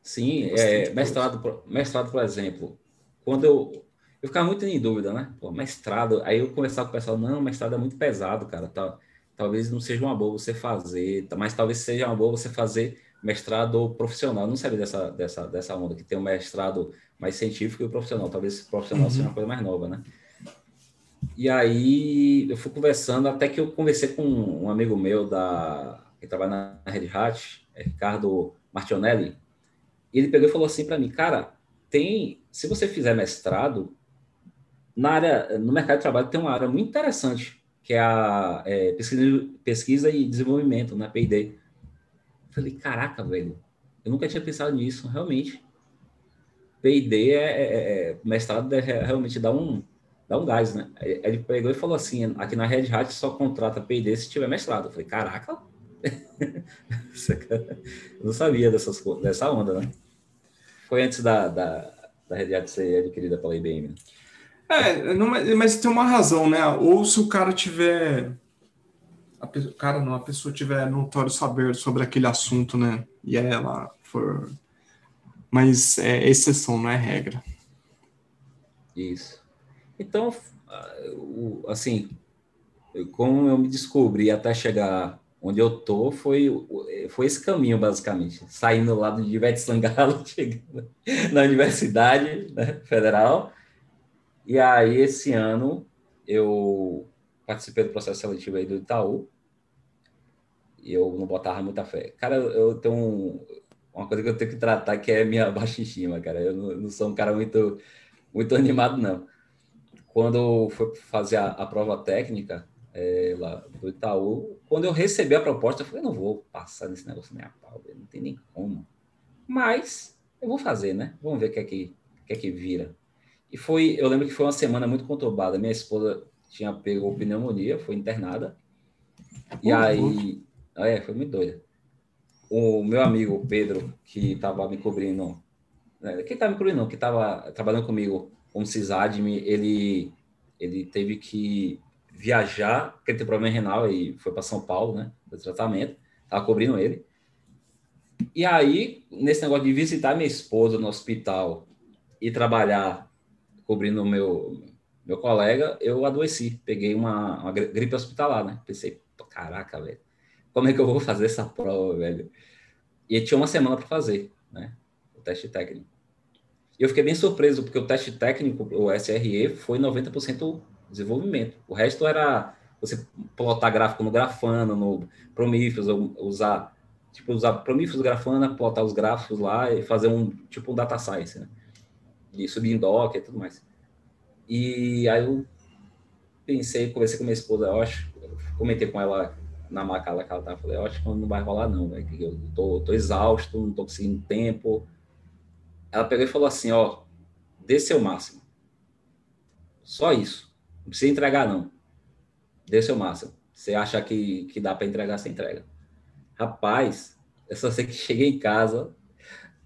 Sim, é, mestrado, mestrado, por exemplo, quando eu, eu ficava muito em dúvida, né? Pô, mestrado, aí eu conversava com o pessoal, não, mestrado é muito pesado, cara, tá, talvez não seja uma boa você fazer, tá, mas talvez seja uma boa você fazer mestrado profissional, eu não sabia dessa, dessa, dessa onda, que tem um mestrado mais científico e o profissional, talvez profissional uhum. seja uma coisa mais nova, né? E aí eu fui conversando, até que eu conversei com um amigo meu da, que trabalha na Red Hat, é Ricardo Martionelli, e ele pegou e falou assim para mim, cara, tem, se você fizer mestrado, na área, no mercado de trabalho tem uma área muito interessante, que é a é, pesquisa, pesquisa e desenvolvimento, na né, P&D. Falei, caraca, velho, eu nunca tinha pensado nisso, realmente. P&D é, é, é, mestrado é, realmente dá um, dá um gás, né? Ele pegou e falou assim: aqui na Red Hat só contrata PD se tiver mestrado. Eu falei, caraca! Eu não sabia dessas, dessa onda, né? Foi antes da, da, da Red Hat ser adquirida pela IBM. Né? É, não, mas tem uma razão, né? Ou se o cara tiver. A pessoa, cara, não, a pessoa tiver notório saber sobre aquele assunto, né? E ela for. Mas é exceção, não é regra. Isso. Então, assim, como eu me descobri até chegar onde eu tô, foi, foi esse caminho, basicamente. Saindo lá do Ivete Sangalo, chegando na Universidade né, Federal. E aí, esse ano, eu participei do processo seletivo aí do Itaú. E eu não botava muita fé. Cara, eu tenho um, uma coisa que eu tenho que tratar que é minha baixa estima, cara. Eu não, não sou um cara muito, muito animado, não quando foi fazer a, a prova técnica é, lá do Itaú, quando eu recebi a proposta, eu falei, não vou passar nesse negócio nem a pau, não tem nem como. Mas eu vou fazer, né? Vamos ver o que é que, que, é que vira. E foi, eu lembro que foi uma semana muito conturbada. Minha esposa tinha pego pneumonia, foi internada. E aí. É, foi muito doido. O meu amigo Pedro, que estava me cobrindo. Né, quem estava me cobrindo, não, que estava trabalhando comigo como CISADME, ele, ele teve que viajar, porque ele tem problema renal e foi para São Paulo, né? Do tratamento. Estava cobrindo ele. E aí, nesse negócio de visitar minha esposa no hospital e trabalhar cobrindo meu, meu colega, eu adoeci. Peguei uma, uma gripe hospitalar, né? Pensei, caraca, velho, como é que eu vou fazer essa prova, velho? E tinha uma semana para fazer, né? O teste técnico. Eu fiquei bem surpreso, porque o teste técnico, o SRE, foi 90% desenvolvimento. O resto era você plotar gráfico no Grafana, no Prometheus, usar tipo, usar Prometheus, Grafana, plotar os gráficos lá e fazer um, tipo, um data science, né? E subir em Docker e tudo mais. E aí eu pensei, conversei com minha esposa, eu acho, comentei com ela na macala que ela tava, falei, eu acho que não vai rolar não, velho, eu tô, tô exausto, não tô conseguindo tempo. Ela pegou e falou assim, ó, dê seu máximo. Só isso. Não precisa entregar, não. Dê seu máximo. Você acha que, que dá para entregar, você entrega. Rapaz, eu só sei que cheguei em casa,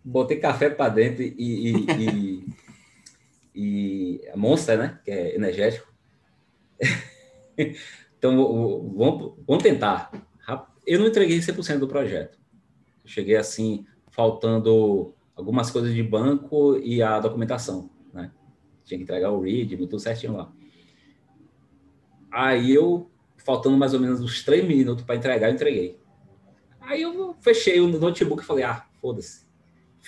botei café para dentro e, e, e, e Monster, né? Que é energético. então, vamos, vamos tentar. Eu não entreguei 100% do projeto. Eu cheguei assim, faltando algumas coisas de banco e a documentação, né? Tinha que entregar o read, tudo certinho lá. Aí eu, faltando mais ou menos uns três minutos para entregar, eu entreguei. Aí eu fechei o notebook e falei, ah, foda-se.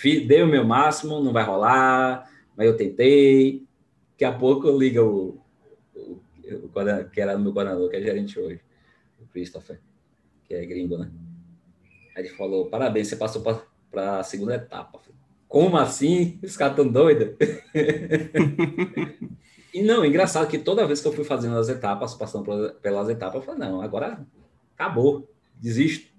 Dei o meu máximo, não vai rolar, mas eu tentei. Daqui a pouco eu ligo o, o, o que era meu coordenador, que é gerente hoje, o Christopher, que é gringo, né? Aí ele falou, parabéns, você passou para a segunda etapa. Falei, Como assim? Os caras tão doidos? e não, engraçado que toda vez que eu fui fazendo as etapas, passando pelas etapas, eu falei, não, agora acabou, desisto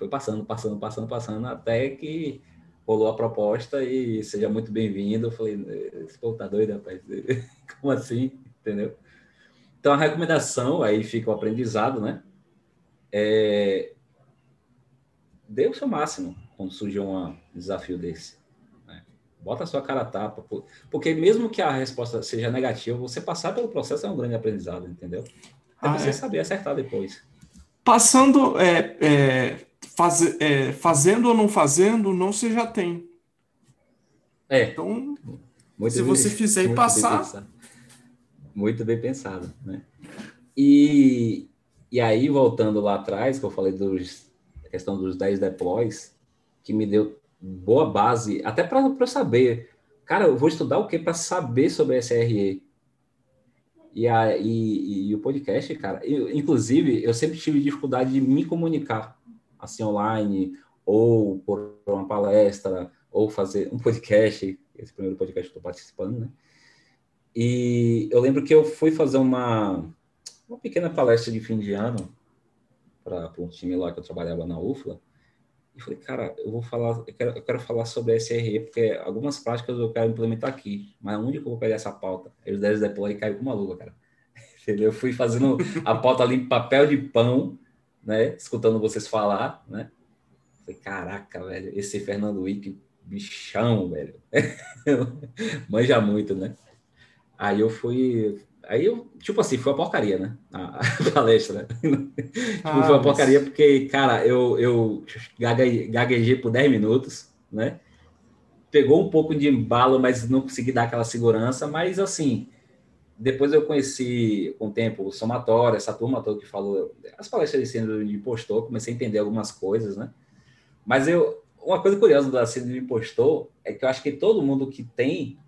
foi passando, passando, passando, passando, até que rolou a proposta e seja muito bem-vindo. Eu falei, esse povo tá doido, rapaz. Como assim? Entendeu? Então, a recomendação, aí fica o aprendizado, né? É... Dê o seu máximo quando surge um desafio desse. Né? Bota a sua cara a tapa, porque mesmo que a resposta seja negativa, você passar pelo processo é um grande aprendizado, entendeu? É ah, você é. saber acertar depois. Passando, é, é faz, é, fazendo ou não fazendo, não você já tem. É. Então, muito se bem, você fizer e passar. Bem muito bem pensado, né? E, e aí, voltando lá atrás, que eu falei dos, da questão dos 10 deploys, que me deu boa base, até para eu saber, cara, eu vou estudar o que para saber sobre SRE? E, a, e, e, o podcast, cara, eu, inclusive, eu sempre tive dificuldade de me comunicar assim online, ou por uma palestra, ou fazer um podcast, esse primeiro podcast que estou participando, né? E eu lembro que eu fui fazer uma, uma pequena palestra de fim de ano para um time lá que eu trabalhava na UFLA, falei, cara, eu vou falar, eu quero, eu quero falar sobre SRE, porque algumas práticas eu quero implementar aqui, mas onde que eu vou pegar essa pauta? Aí os 10 deploy caiu com uma luva, cara. Entendeu? Eu fui fazendo a pauta ali em papel de pão, né? Escutando vocês falar, né? Falei, caraca, velho, esse Fernando Wick, bichão, velho. Manja muito, né? Aí eu fui. Aí eu, tipo assim, foi uma porcaria, né? A, palestra. tipo, ah, foi uma porcaria porque, cara, eu, eu gaguejei por 10 minutos, né? Pegou um pouco de embalo, mas não consegui dar aquela segurança, mas assim, depois eu conheci, com o tempo, o somatório, essa turma toda que falou, as palestras de síndrome de impostor, comecei a entender algumas coisas, né? Mas eu, uma coisa curiosa da síndrome de impostor é que eu acho que todo mundo que tem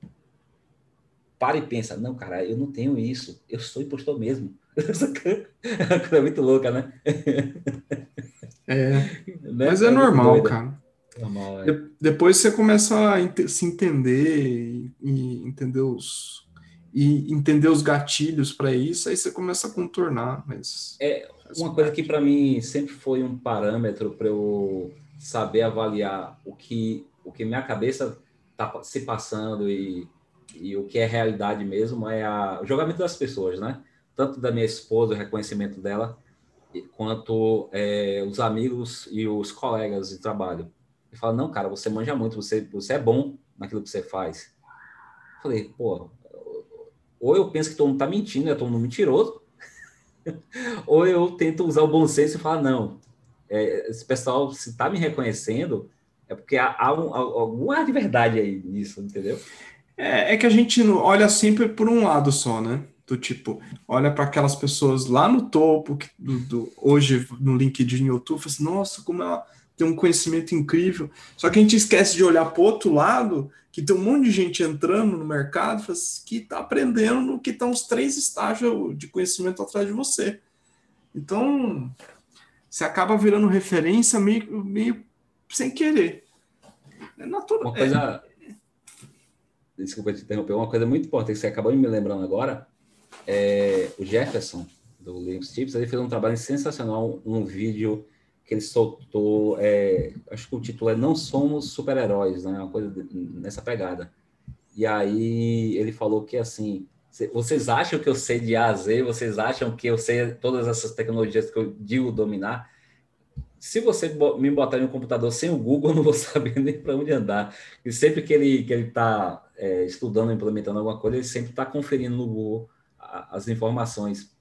para e pensa, não, cara, eu não tenho isso, eu sou impostor mesmo. é coisa muito louca, né? É, né? mas é, é normal, cara. Normal, é. De depois você começa a se entender e, e entender os, e entender os gatilhos para isso, aí você começa a contornar. Mas é uma coisa que para mim sempre foi um parâmetro para eu saber avaliar o que o que minha cabeça está se passando e, e o que é realidade mesmo é a, o julgamento das pessoas, né? Tanto da minha esposa, o reconhecimento dela, quanto é, os amigos e os colegas de trabalho. Ele fala, não, cara, você manja muito, você, você é bom naquilo que você faz. Eu falei, pô, ou eu penso que todo mundo tá mentindo, é todo mundo mentiroso, ou eu tento usar o bom senso e falar, não, é, esse pessoal, se está me reconhecendo, é porque há, há, há algum ar de verdade aí nisso, entendeu? É, é que a gente olha sempre por um lado só, né? Do tipo, olha para aquelas pessoas lá no topo, que, do, do, hoje no LinkedIn e YouTube, fala assim, nossa, como ela tem um conhecimento incrível. Só que a gente esquece de olhar para o outro lado, que tem um monte de gente entrando no mercado assim, que está aprendendo que estão os três estágios de conhecimento atrás de você. Então, você acaba virando referência meio, meio sem querer. É natural. Uma coisa. É... Desculpa te interromper, uma coisa muito importante que você acabou de me lembrando agora é o Jefferson, do Linux Tips, ele fez um trabalho sensacional, um vídeo que ele soltou, é, acho que o título é Não Somos Super-Heróis, né? Uma coisa nessa pegada. E aí ele falou que assim, vocês acham que eu sei de A a Z, vocês acham que eu sei todas essas tecnologias que eu digo dominar? Se você me botar em um computador sem o Google, eu não vou saber nem para onde andar. E sempre que ele que ele está é, estudando, implementando alguma coisa, ele sempre está conferindo no Google as informações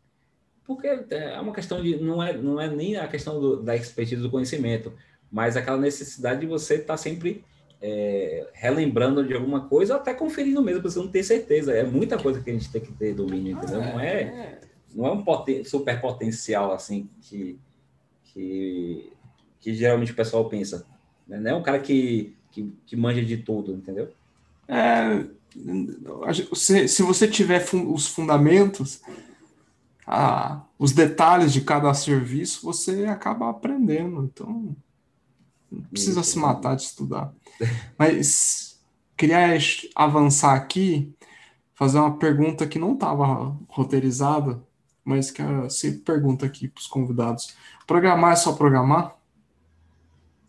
porque é uma questão de não é não é nem a questão do, da expertise do conhecimento, mas aquela necessidade de você estar tá sempre é, relembrando de alguma coisa, ou até conferindo mesmo, para você não ter certeza. É muita coisa que a gente tem que ter domínio, entendeu? não é, é, não é um poten super potencial assim que, que, que geralmente o pessoal pensa. Né? Não é um cara que, que, que manja de tudo, entendeu? É, se, se você tiver os fundamentos, a, os detalhes de cada serviço, você acaba aprendendo. Então, não precisa Isso. se matar de estudar. Mas queria avançar aqui, fazer uma pergunta que não estava roteirizada, mas que sempre pergunto aqui para os convidados. Programar é só programar?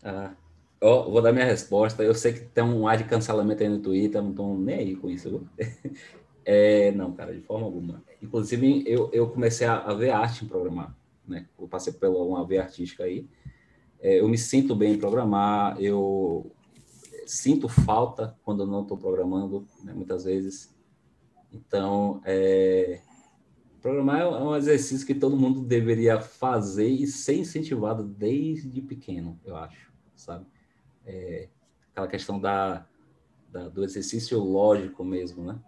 Ah, eu vou dar minha resposta. Eu sei que tem um ar de cancelamento aí no Twitter, não estou nem aí com isso. É, não, cara, de forma alguma. Inclusive, eu, eu comecei a, ver arte em programar, né? Eu passei pela uma veia artística aí. É, eu me sinto bem em programar, eu sinto falta quando não estou programando, né, muitas vezes. Então, é, programar é um exercício que todo mundo deveria fazer e ser incentivado desde pequeno, eu acho, sabe? É, aquela questão da, da, do exercício lógico mesmo, né?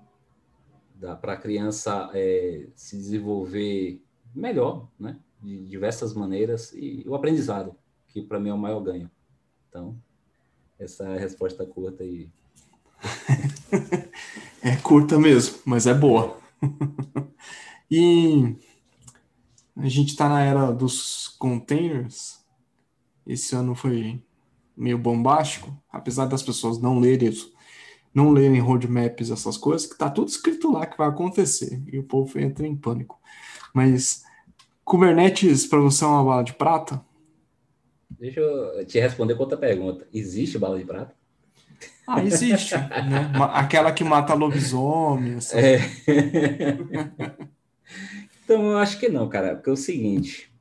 para a criança é, se desenvolver melhor, né? De diversas maneiras e o aprendizado, que para mim é o maior ganho. Então, essa é a resposta curta aí. é curta mesmo, mas é boa. e a gente está na era dos containers. Esse ano foi meio bombástico, apesar das pessoas não lerem isso não lerem roadmaps, essas coisas, que tá tudo escrito lá que vai acontecer. E o povo entra em pânico. Mas Kubernetes para você é uma bala de prata? Deixa eu te responder com outra pergunta. Existe bala de prata? Ah, existe, né? Aquela que mata lobisomem. É. então, eu acho que não, cara, porque é o seguinte: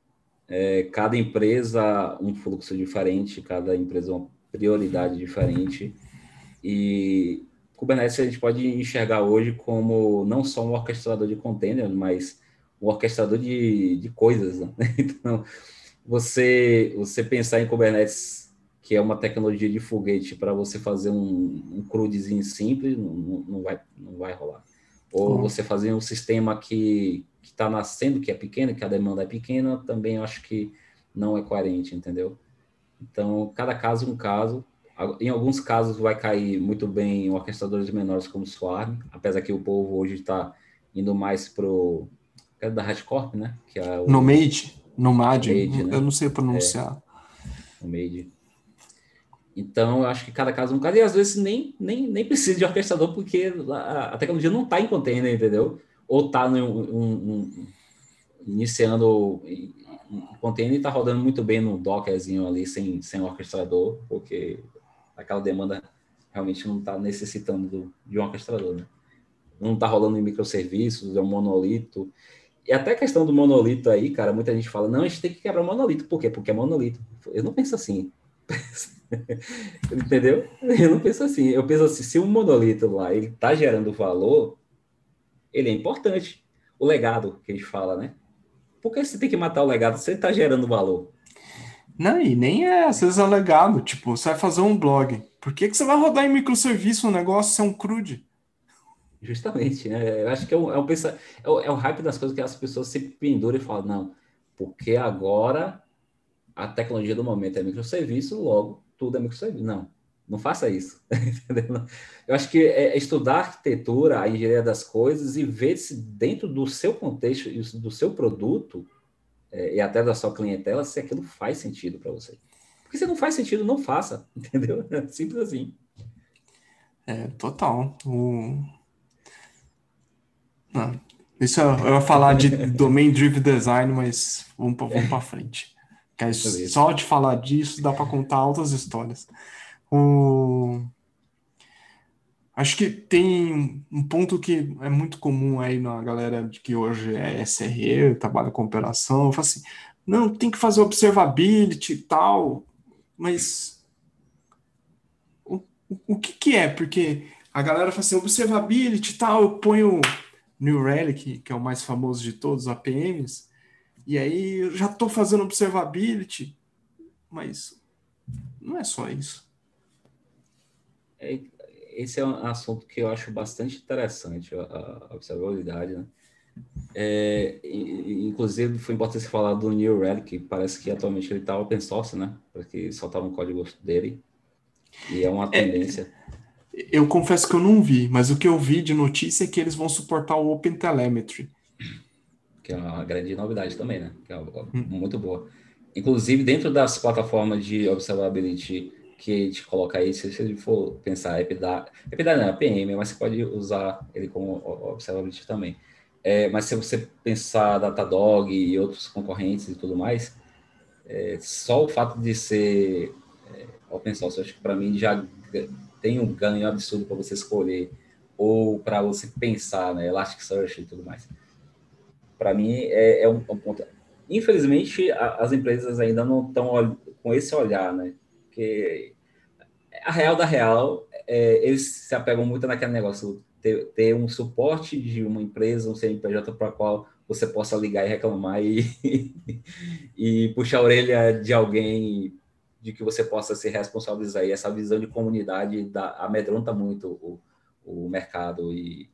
é, cada empresa um fluxo diferente, cada empresa uma prioridade diferente. E Kubernetes a gente pode enxergar hoje como não só um orquestrador de containers, mas um orquestrador de, de coisas. Né? Então, você, você pensar em Kubernetes, que é uma tecnologia de foguete para você fazer um, um crudezinho simples, não, não, vai, não vai rolar. Ou você fazer um sistema que está nascendo, que é pequeno, que a demanda é pequena, também acho que não é coerente, entendeu? Então, cada caso é um caso. Em alguns casos vai cair muito bem orquestradores menores como o Swarm, apesar que o povo hoje está indo mais pro é da Radcorp, né? Que é o Nomade, Nomad, Nomade, né? eu não sei pronunciar. É, Nomade. Então, eu acho que cada caso é um caso, e às vezes nem, nem, nem precisa de orquestrador, porque a, tecnologia não está em container, entendeu? Ou está um, um, iniciando em, em container e está rodando muito bem no Dockerzinho ali, sem, sem orquestrador, porque aquela demanda realmente não está necessitando do, de um orquestrador, né? Não está rolando em microserviços, é um monolito. e até a questão do monolito aí, cara, muita gente fala, não, a gente tem que quebrar o monolito. Por quê? Porque é monolito. Eu não penso assim. Entendeu? Eu não penso assim. Eu penso assim, se um monolito lá, ele tá gerando valor, ele é importante. O legado que a gente fala, né? Por que você tem que matar o legado se ele tá gerando valor? Não, e nem é, às vezes é legado. Tipo, você vai fazer um blog. Por que, que você vai rodar em microserviço um negócio se é um crude? Justamente, né? Eu acho que é um, é é o, é o hype das coisas que as pessoas se penduram e falam, não, porque agora a tecnologia do momento é microserviço, logo tudo é microserviço. Não, não faça isso. Eu acho que é estudar a arquitetura, a engenharia das coisas e ver se dentro do seu contexto e do seu produto é, e até da sua clientela, se aquilo faz sentido para você. Porque se não faz sentido, não faça, entendeu? Simples assim. É, total. O... Não, isso eu, ia falar de domain driven design, mas vamos para frente. Que só de falar disso dá para contar altas histórias. O... Acho que tem um ponto que é muito comum aí na galera de que hoje é SRE, trabalha com operação, fala assim, não, tem que fazer observability e tal, mas o, o, que que é? Porque a galera fala assim, observability e tal, eu ponho New Relic, que é o mais famoso de todos, APMs, e aí eu já estou fazendo observability, mas não é só isso. É, esse é um assunto que eu acho bastante interessante, a, a observabilidade, né? É, inclusive, foi importante você falar do New Relic, que parece que atualmente ele está open source, né? Porque soltaram um código dele. E é uma é, tendência. É, eu confesso que eu não vi, mas o que eu vi de notícia é que eles vão suportar o OpenTelemetry. Que é uma grande novidade também, né? Que é hum. muito boa. Inclusive, dentro das plataformas de observability que a gente coloca aí, se você for pensar, Epidar, Epidar não é PM, mas você pode usar ele como observability também. É, mas se você pensar Datadog e outros concorrentes e tudo mais, é, só o fato de ser é, open source, acho que para mim já tem um ganho absurdo para você escolher ou para você pensar, né, Elasticsearch e tudo mais. Para mim é, é um, um, ponto. Infelizmente, a, as empresas ainda não estão com esse olhar, né? Porque a real da real, é, eles se apegam muito naquele negócio, ter, ter um suporte de uma empresa, um CNPJ para qual você possa ligar e reclamar e, e puxar a orelha de alguém de que você possa se responsabilizar. E essa visão de comunidade da, amedronta muito o, o mercado e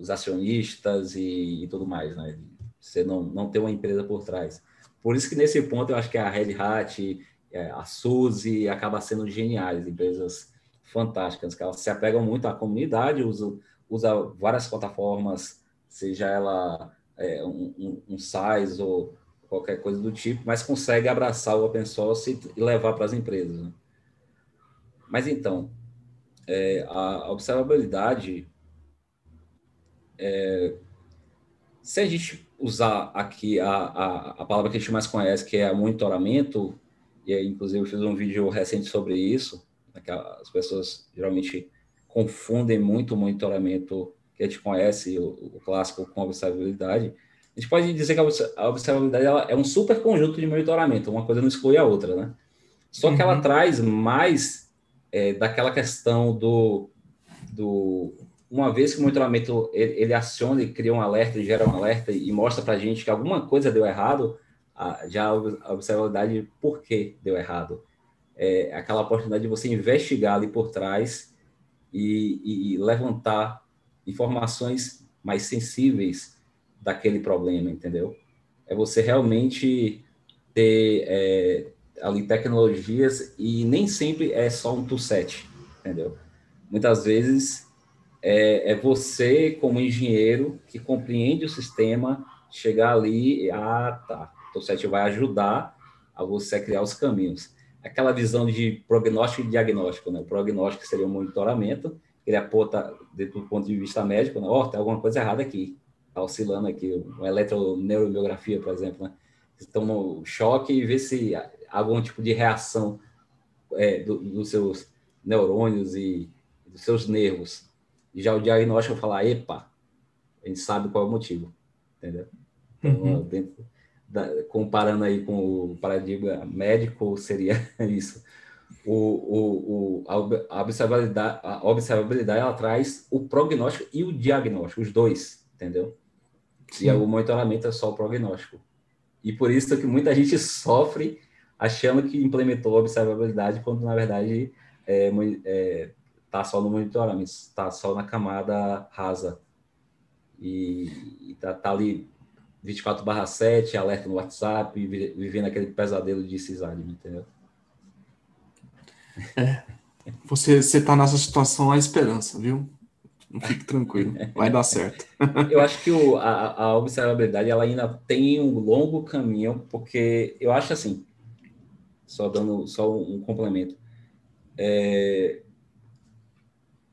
os acionistas e, e, tudo mais, né? Você não, não ter uma empresa por trás. Por isso que nesse ponto eu acho que a Red Hat é, a Suzy acaba sendo geniais, empresas fantásticas, que elas se apegam muito à comunidade, usa, usa várias plataformas, seja ela é, um, um, um size ou qualquer coisa do tipo, mas consegue abraçar o open source e levar para as empresas. Né? Mas então, é, a observabilidade, é, se a gente usar aqui a, a, a palavra que a gente mais conhece, que é monitoramento, e aí, inclusive, eu fiz um vídeo recente sobre isso, né, que as pessoas geralmente confundem muito o monitoramento que a gente conhece, o, o clássico, com a observabilidade. A gente pode dizer que a observabilidade é um super conjunto de monitoramento, uma coisa não exclui a outra, né? Só que ela uhum. traz mais é, daquela questão do, do... Uma vez que o monitoramento ele, ele aciona e cria um alerta, gera um alerta e mostra para a gente que alguma coisa deu errado, já a observabilidade por que deu errado. É aquela oportunidade de você investigar ali por trás e, e levantar informações mais sensíveis daquele problema, entendeu? É você realmente ter é, ali tecnologias e nem sempre é só um toolset, entendeu? Muitas vezes é, é, você, como engenheiro, que compreende o sistema, chegar ali ah, tá, então, o set vai ajudar a você criar os caminhos. Aquela visão de prognóstico e diagnóstico, né? O prognóstico seria o monitoramento, ele aponta, do ponto de vista médico, né? oh, tem alguma coisa errada aqui, está oscilando aqui, uma eletroneuromiografia, por exemplo, né? Estão no choque e vê se há algum tipo de reação é, do, dos seus neurônios e dos seus nervos. E já o diagnóstico falar, epa, a gente sabe qual é o motivo, entendeu? Então, uhum. dentro da, comparando aí com o paradigma médico, seria isso. O, o, o, a, observabilidade, a observabilidade ela traz o prognóstico e o diagnóstico, os dois, entendeu? Sim. E o monitoramento é só o prognóstico. E por isso que muita gente sofre achando que implementou a observabilidade, quando na verdade é, é, tá só no monitoramento, está só na camada rasa. E, e tá, ali 24 barra 7, alerta no WhatsApp, vivendo aquele pesadelo de sysadmin, entendeu? É. Você, você tá nessa situação à esperança, viu? Fique tranquilo, vai dar certo. eu acho que o, a, a observabilidade ela ainda tem um longo caminho, porque eu acho assim, só dando só um complemento, é,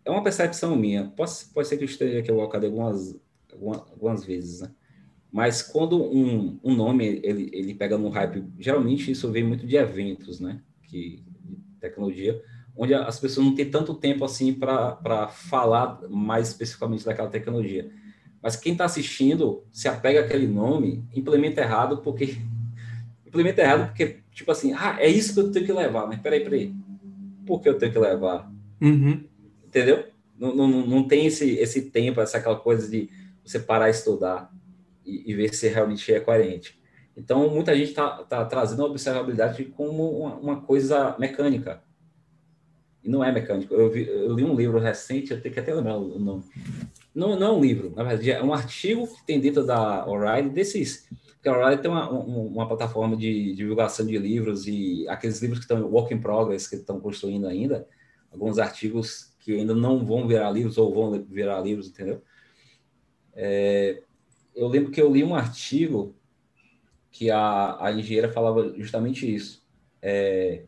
é uma percepção minha. Pode, pode ser que eu esteja equivocado algumas, algumas, vezes, né? Mas quando um, um nome ele, ele pega no hype, geralmente isso vem muito de eventos, né? Que, de tecnologia, onde as pessoas não têm tanto tempo assim para falar mais especificamente daquela tecnologia. Mas quem está assistindo se apega àquele nome, implementa errado, porque. implementa errado porque, tipo assim, ah, é isso que eu tenho que levar. Mas peraí, peraí. Por que eu tenho que levar? Uhum. Entendeu? Não, não, não tem esse, esse tempo, essa aquela coisa de você parar e estudar e, e ver se realmente é coerente. Então, muita gente está tá trazendo a observabilidade como uma, uma, coisa mecânica. E não é mecânico. Eu, vi, eu, li um livro recente, eu tenho que até lembrar o nome. Não, não é um livro, na verdade, é um artigo que tem dentro da O'Reilly desses. Porque a O'Reilly tem uma, uma, plataforma de divulgação de livros e aqueles livros que estão work in progress, que estão construindo ainda, alguns artigos que ainda não vão virar livros ou vão virar livros, entendeu? É, eu lembro que eu li um artigo que a, a engenheira falava justamente isso. É,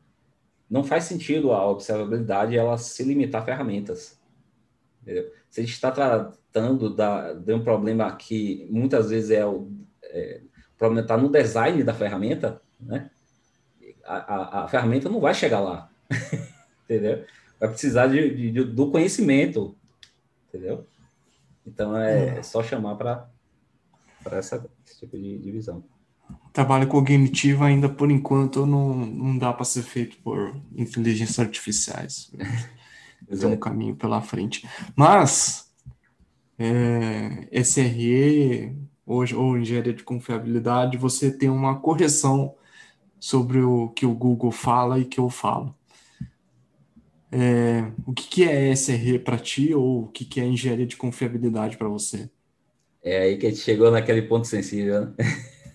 não faz sentido a observabilidade ela se limitar a ferramentas. Entendeu? Se a gente está tratando da, de um problema que muitas vezes é o, é, problema está no design da ferramenta, né? A, a, a, ferramenta não vai chegar lá, entendeu? Vai precisar de, de, do conhecimento, entendeu? Então é, é só chamar para esse tipo de divisão trabalho cognitivo ainda por enquanto não, não dá para ser feito por inteligências artificiais. Tem um caminho pela frente. Mas é, SRE hoje, ou engenharia de confiabilidade, você tem uma correção sobre o que o Google fala e que eu falo. É, o que, que é SRE para ti ou o que, que é engenharia de confiabilidade para você? É aí que a gente chegou naquele ponto sensível. Né?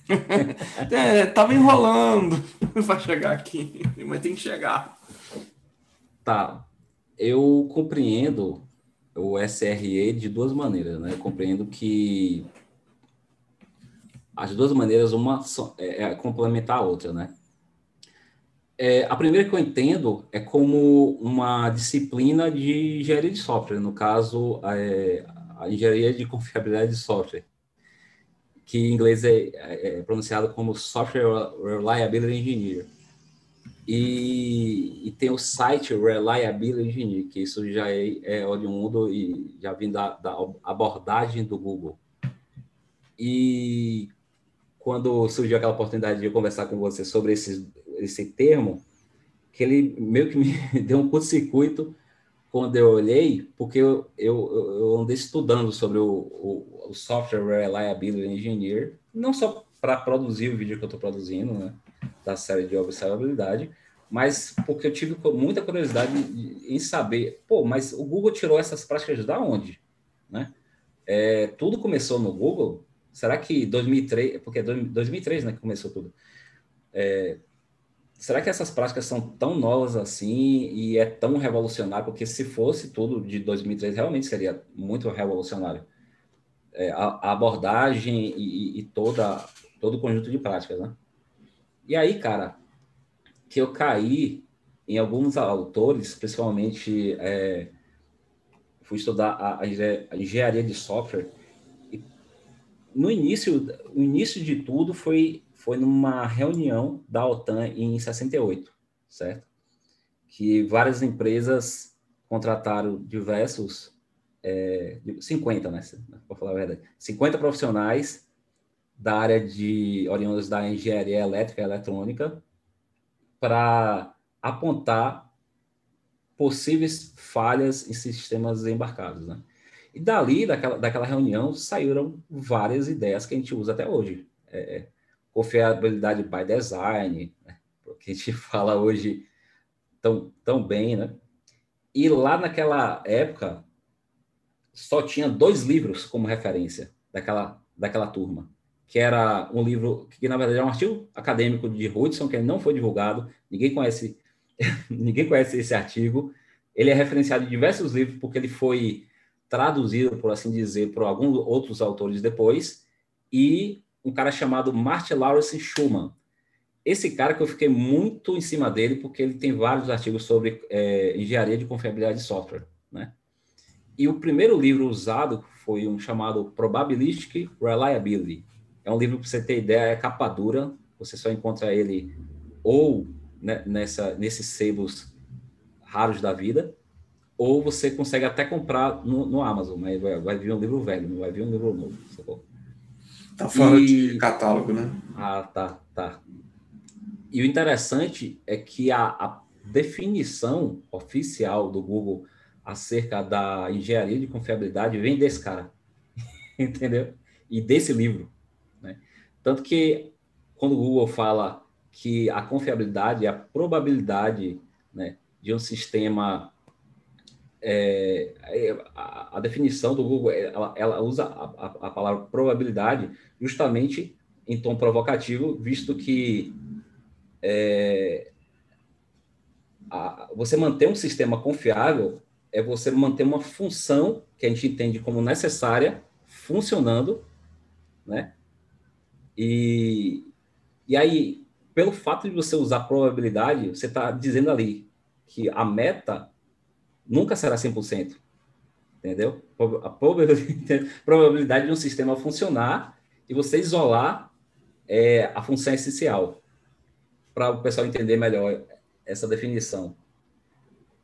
é, tava enrolando para chegar aqui, mas tem que chegar. Tá. Eu compreendo o SRE de duas maneiras, né? Eu compreendo que as duas maneiras, uma é, é complementar a outra, né? É, a primeira que eu entendo é como uma disciplina de engenharia de software, no caso, é, a engenharia de confiabilidade de software que em inglês é, é, é pronunciado como Software Reliability Engineer. E, e, tem o site Reliability Engineer, que isso já é, é oriundo e já vem da, da abordagem do Google. E quando surgiu aquela oportunidade de conversar com você sobre esse, esse termo, que ele meio que me deu um curto-circuito quando eu olhei, porque eu, eu, eu andei estudando sobre o, o, o Software Reliability Engineer, não só para produzir o vídeo que eu estou produzindo, né, da série de observabilidade, mas porque eu tive muita curiosidade em saber, pô, mas o Google tirou essas práticas da onde, né? É, tudo começou no Google? Será que 2003, porque 2003, né, que começou tudo. É, será que essas práticas são tão novas assim e é tão revolucionário? Porque se fosse tudo de 2003, realmente seria muito revolucionário. É, a, a, abordagem e, e, toda, todo o conjunto de práticas, né? E aí, cara, que eu caí em alguns autores, principalmente é, fui estudar a, a, engenharia de software, no início, o início de tudo foi foi numa reunião da OTAN em 68, certo? Que várias empresas contrataram diversos, é, 50, né? Para falar a verdade, 50 profissionais da área de oriundas da engenharia elétrica e eletrônica para apontar possíveis falhas em sistemas embarcados, né? E dali, daquela, daquela reunião, saíram várias ideias que a gente usa até hoje. É, é confiabilidade by design, né? que a gente fala hoje tão, tão bem, né? E lá naquela época, só tinha dois livros como referência daquela, daquela turma, que era um livro que, na verdade, é um artigo acadêmico de Hudson, que não foi divulgado, ninguém conhece, ninguém conhece esse artigo. Ele é referenciado em diversos livros porque ele foi traduzido, por assim dizer, por alguns outros autores depois, e um cara chamado Martin Lawrence Schumann. Esse cara que eu fiquei muito em cima dele, porque ele tem vários artigos sobre é, engenharia de confiabilidade de software, né? E o primeiro livro usado foi um chamado Probabilistic Reliability. É um livro, para você ter ideia, é capa dura, você só encontra ele ou né, nessa, nesses sebos raros da vida, ou você consegue até comprar no, no Amazon, mas vai, vai, vir um livro velho, não vai vir um livro novo. Tá fora e... de catálogo, né? Ah, tá, tá. E o interessante é que a, a definição oficial do Google acerca da engenharia de confiabilidade vem desse cara, entendeu? E desse livro, né? Tanto que quando o Google fala que a confiabilidade é a probabilidade né, de um sistema é, é, a, a, definição do Google, ela, ela usa a, a, palavra probabilidade justamente em tom provocativo, visto que é, a, você manter um sistema confiável é você manter uma função que a gente entende como necessária funcionando, né? E, e aí, pelo fato de você usar probabilidade, você está dizendo ali que a meta nunca será 100%. Entendeu? A probabilidade de um sistema funcionar e você isolar é, a função essencial. Para o pessoal entender melhor essa definição.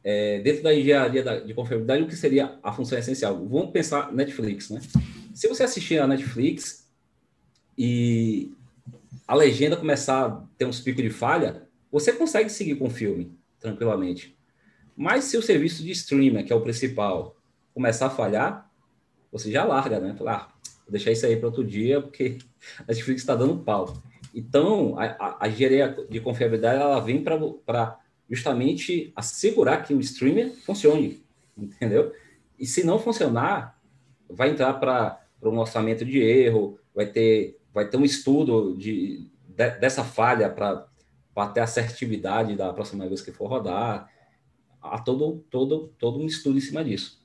É, dentro da engenharia de confiabilidade, o que seria a função essencial? Vamos pensar Netflix, né? Se você assistir a Netflix e a legenda começar a ter uns picos de falha, você consegue seguir com o filme tranquilamente. Mas se o serviço de streaming, que é o principal, começar a falhar, você já larga, né? Falar, ah, vou deixar isso aí para outro dia, porque a Netflix está dando pau. Então, a, a, a de confiabilidade, ela vem para justamente assegurar que o streamer funcione, entendeu? E se não funcionar, vai entrar para um orçamento de erro, vai ter, vai ter um estudo de, de dessa falha para ter assertividade da próxima vez que for rodar há todo, todo, todo um estudo em cima disso.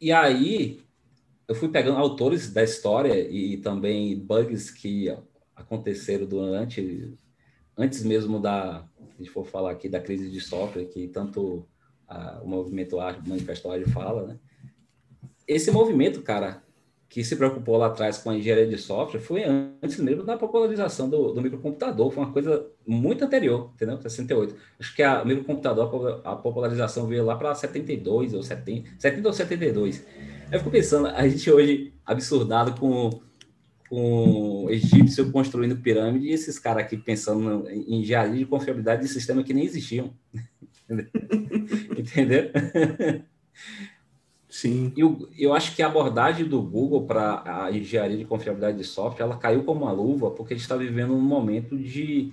E aí, eu fui pegando autores da história e também bugs que aconteceram durante, antes mesmo da, a gente for falar aqui da crise de software, que tanto a, o movimento o manifesto ágil fala, né? Esse movimento, cara, que se preocupou lá atrás com a engenharia de software foi antes mesmo da popularização do, do microcomputador, foi uma coisa muito anterior, entendeu? 68. Acho que a, microcomputador, a popularização veio lá para 72 ou 70, 70 ou 72. Eu fico pensando, a gente hoje absurdado com com egípcio construindo pirâmide e esses caras aqui pensando em engenharia de confiabilidade de sistema que nem existiam. Entendeu? Sim. E eu, eu acho que a abordagem do Google para a engenharia de confiabilidade de software, ela caiu como uma luva, porque a gente está vivendo um momento de,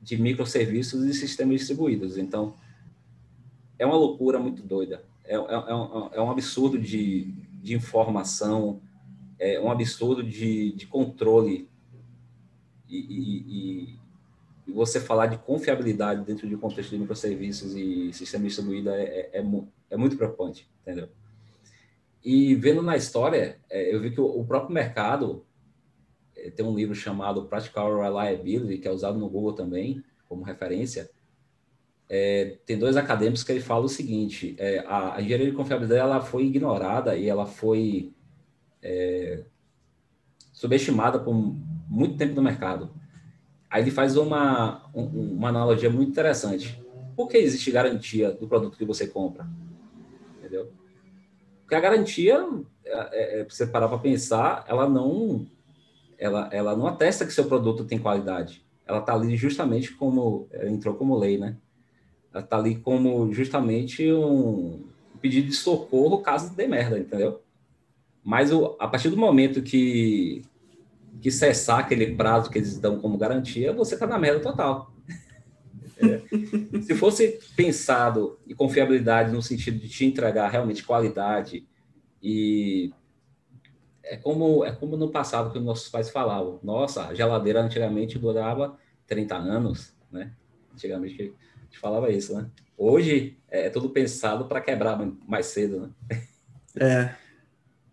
de microserviços e sistemas distribuídos. Então, é uma loucura muito doida. É, é, é, um, é um absurdo de, de informação, é um absurdo de, de controle. E, e, e, você falar de confiabilidade dentro de um contexto de microserviços e sistema distribuído é, é, é, é muito preocupante, entendeu? E vendo na história, é, eu vi que o, próprio mercado é, tem um livro chamado Practical Reliability, que é usado no Google também, como referência. É, tem dois acadêmicos que ele fala o seguinte: é, a, a, engenharia de confiabilidade ela foi ignorada e ela foi é, subestimada por muito tempo no mercado. Aí ele faz uma, um, uma analogia muito interessante. Por que existe garantia do produto que você compra? Porque a garantia, é, é, é você parar para pensar, ela não, ela, ela não atesta que seu produto tem qualidade. Ela está ali justamente como, entrou como lei, né? Ela está ali como justamente um pedido de socorro caso dê merda, entendeu? Mas o, a partir do momento que, que cessar aquele prazo que eles dão como garantia, você está na merda total. É. Se fosse pensado em confiabilidade no sentido de te entregar realmente qualidade e é como é como no passado que nossos pais falavam, nossa, a geladeira antigamente durava 30 anos, né? Antigamente a gente falava isso, né? Hoje é tudo pensado para quebrar mais cedo, né? É.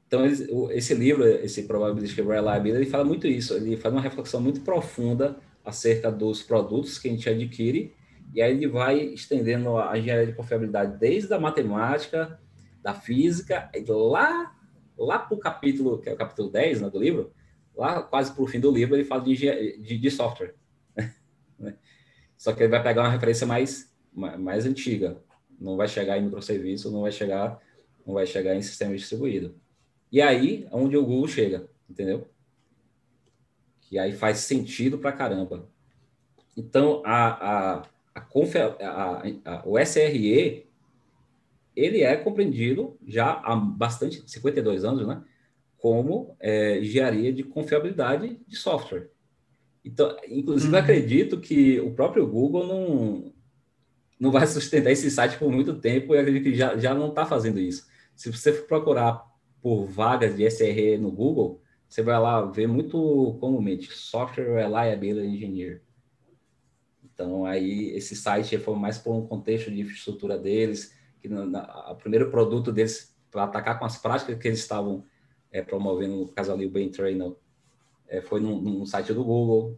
Então, esse livro, esse Probabilistic Reliability, ele fala muito isso. Ele faz uma reflexão muito profunda acerca dos produtos que a gente adquire e aí ele vai estendendo a engenharia de confiabilidade desde a matemática, da física, e lá, lá para o capítulo, que é o capítulo 10 né, do livro, lá quase para o fim do livro, ele fala de, de, de software. Só que ele vai pegar uma referência mais, mais antiga. Não vai chegar em microserviço, não vai chegar, não vai chegar em sistema distribuído. E aí, onde o Google chega, entendeu? Que aí faz sentido para caramba. Então, a, a, a, a, o SRE, ele é compreendido já há bastante, 52 anos, né? Como é, engenharia de confiabilidade de software. Então, inclusive, uhum. acredito que o próprio Google não, não vai sustentar esse site por muito tempo e acredito que já, já não está fazendo isso. Se você for procurar por vagas de SRE no Google, você vai lá ver muito comumente Software Reliability Engineer. Então, aí, esse site foi mais por um contexto de infraestrutura deles, que o primeiro produto deles, para atacar com as práticas que eles estavam é, promovendo, no caso ali, o Ben Trainer, é, foi num, num, site do Google.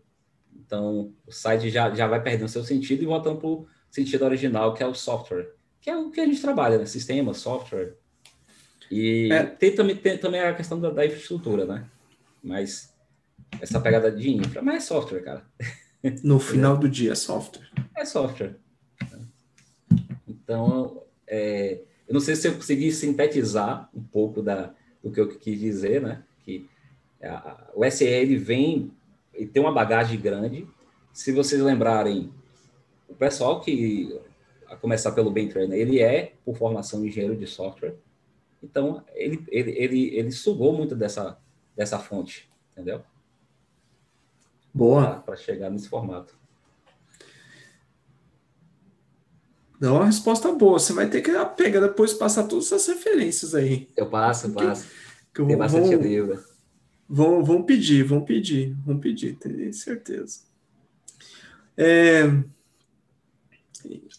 Então, o site já, já vai perdendo seu sentido e voltando para o sentido original, que é o software, que é o que a gente trabalha, né? Sistema, software. E é. tem, também, tem também a questão da, da infraestrutura, né? Mas essa pegada de infra, mas é software, cara. No final do dia, software. É software. Então, é, eu não sei se eu consegui sintetizar um pouco da, do que eu quis dizer, né? Que a, o SEL vem e tem uma bagagem grande. Se vocês lembrarem, o pessoal que, a começar pelo Ben Trainer, ele é, por formação, engenheiro de software. Então, ele, ele, ele, ele sugou muito dessa, dessa fonte, entendeu? Boa. Para chegar nesse formato. Dá uma resposta boa. Você vai ter que pegar depois passar todas essas referências aí. Eu passo, eu passo. Que, que Tem bastante vão, livro. Vão, vão pedir, vão pedir, vão pedir, tenho certeza. É,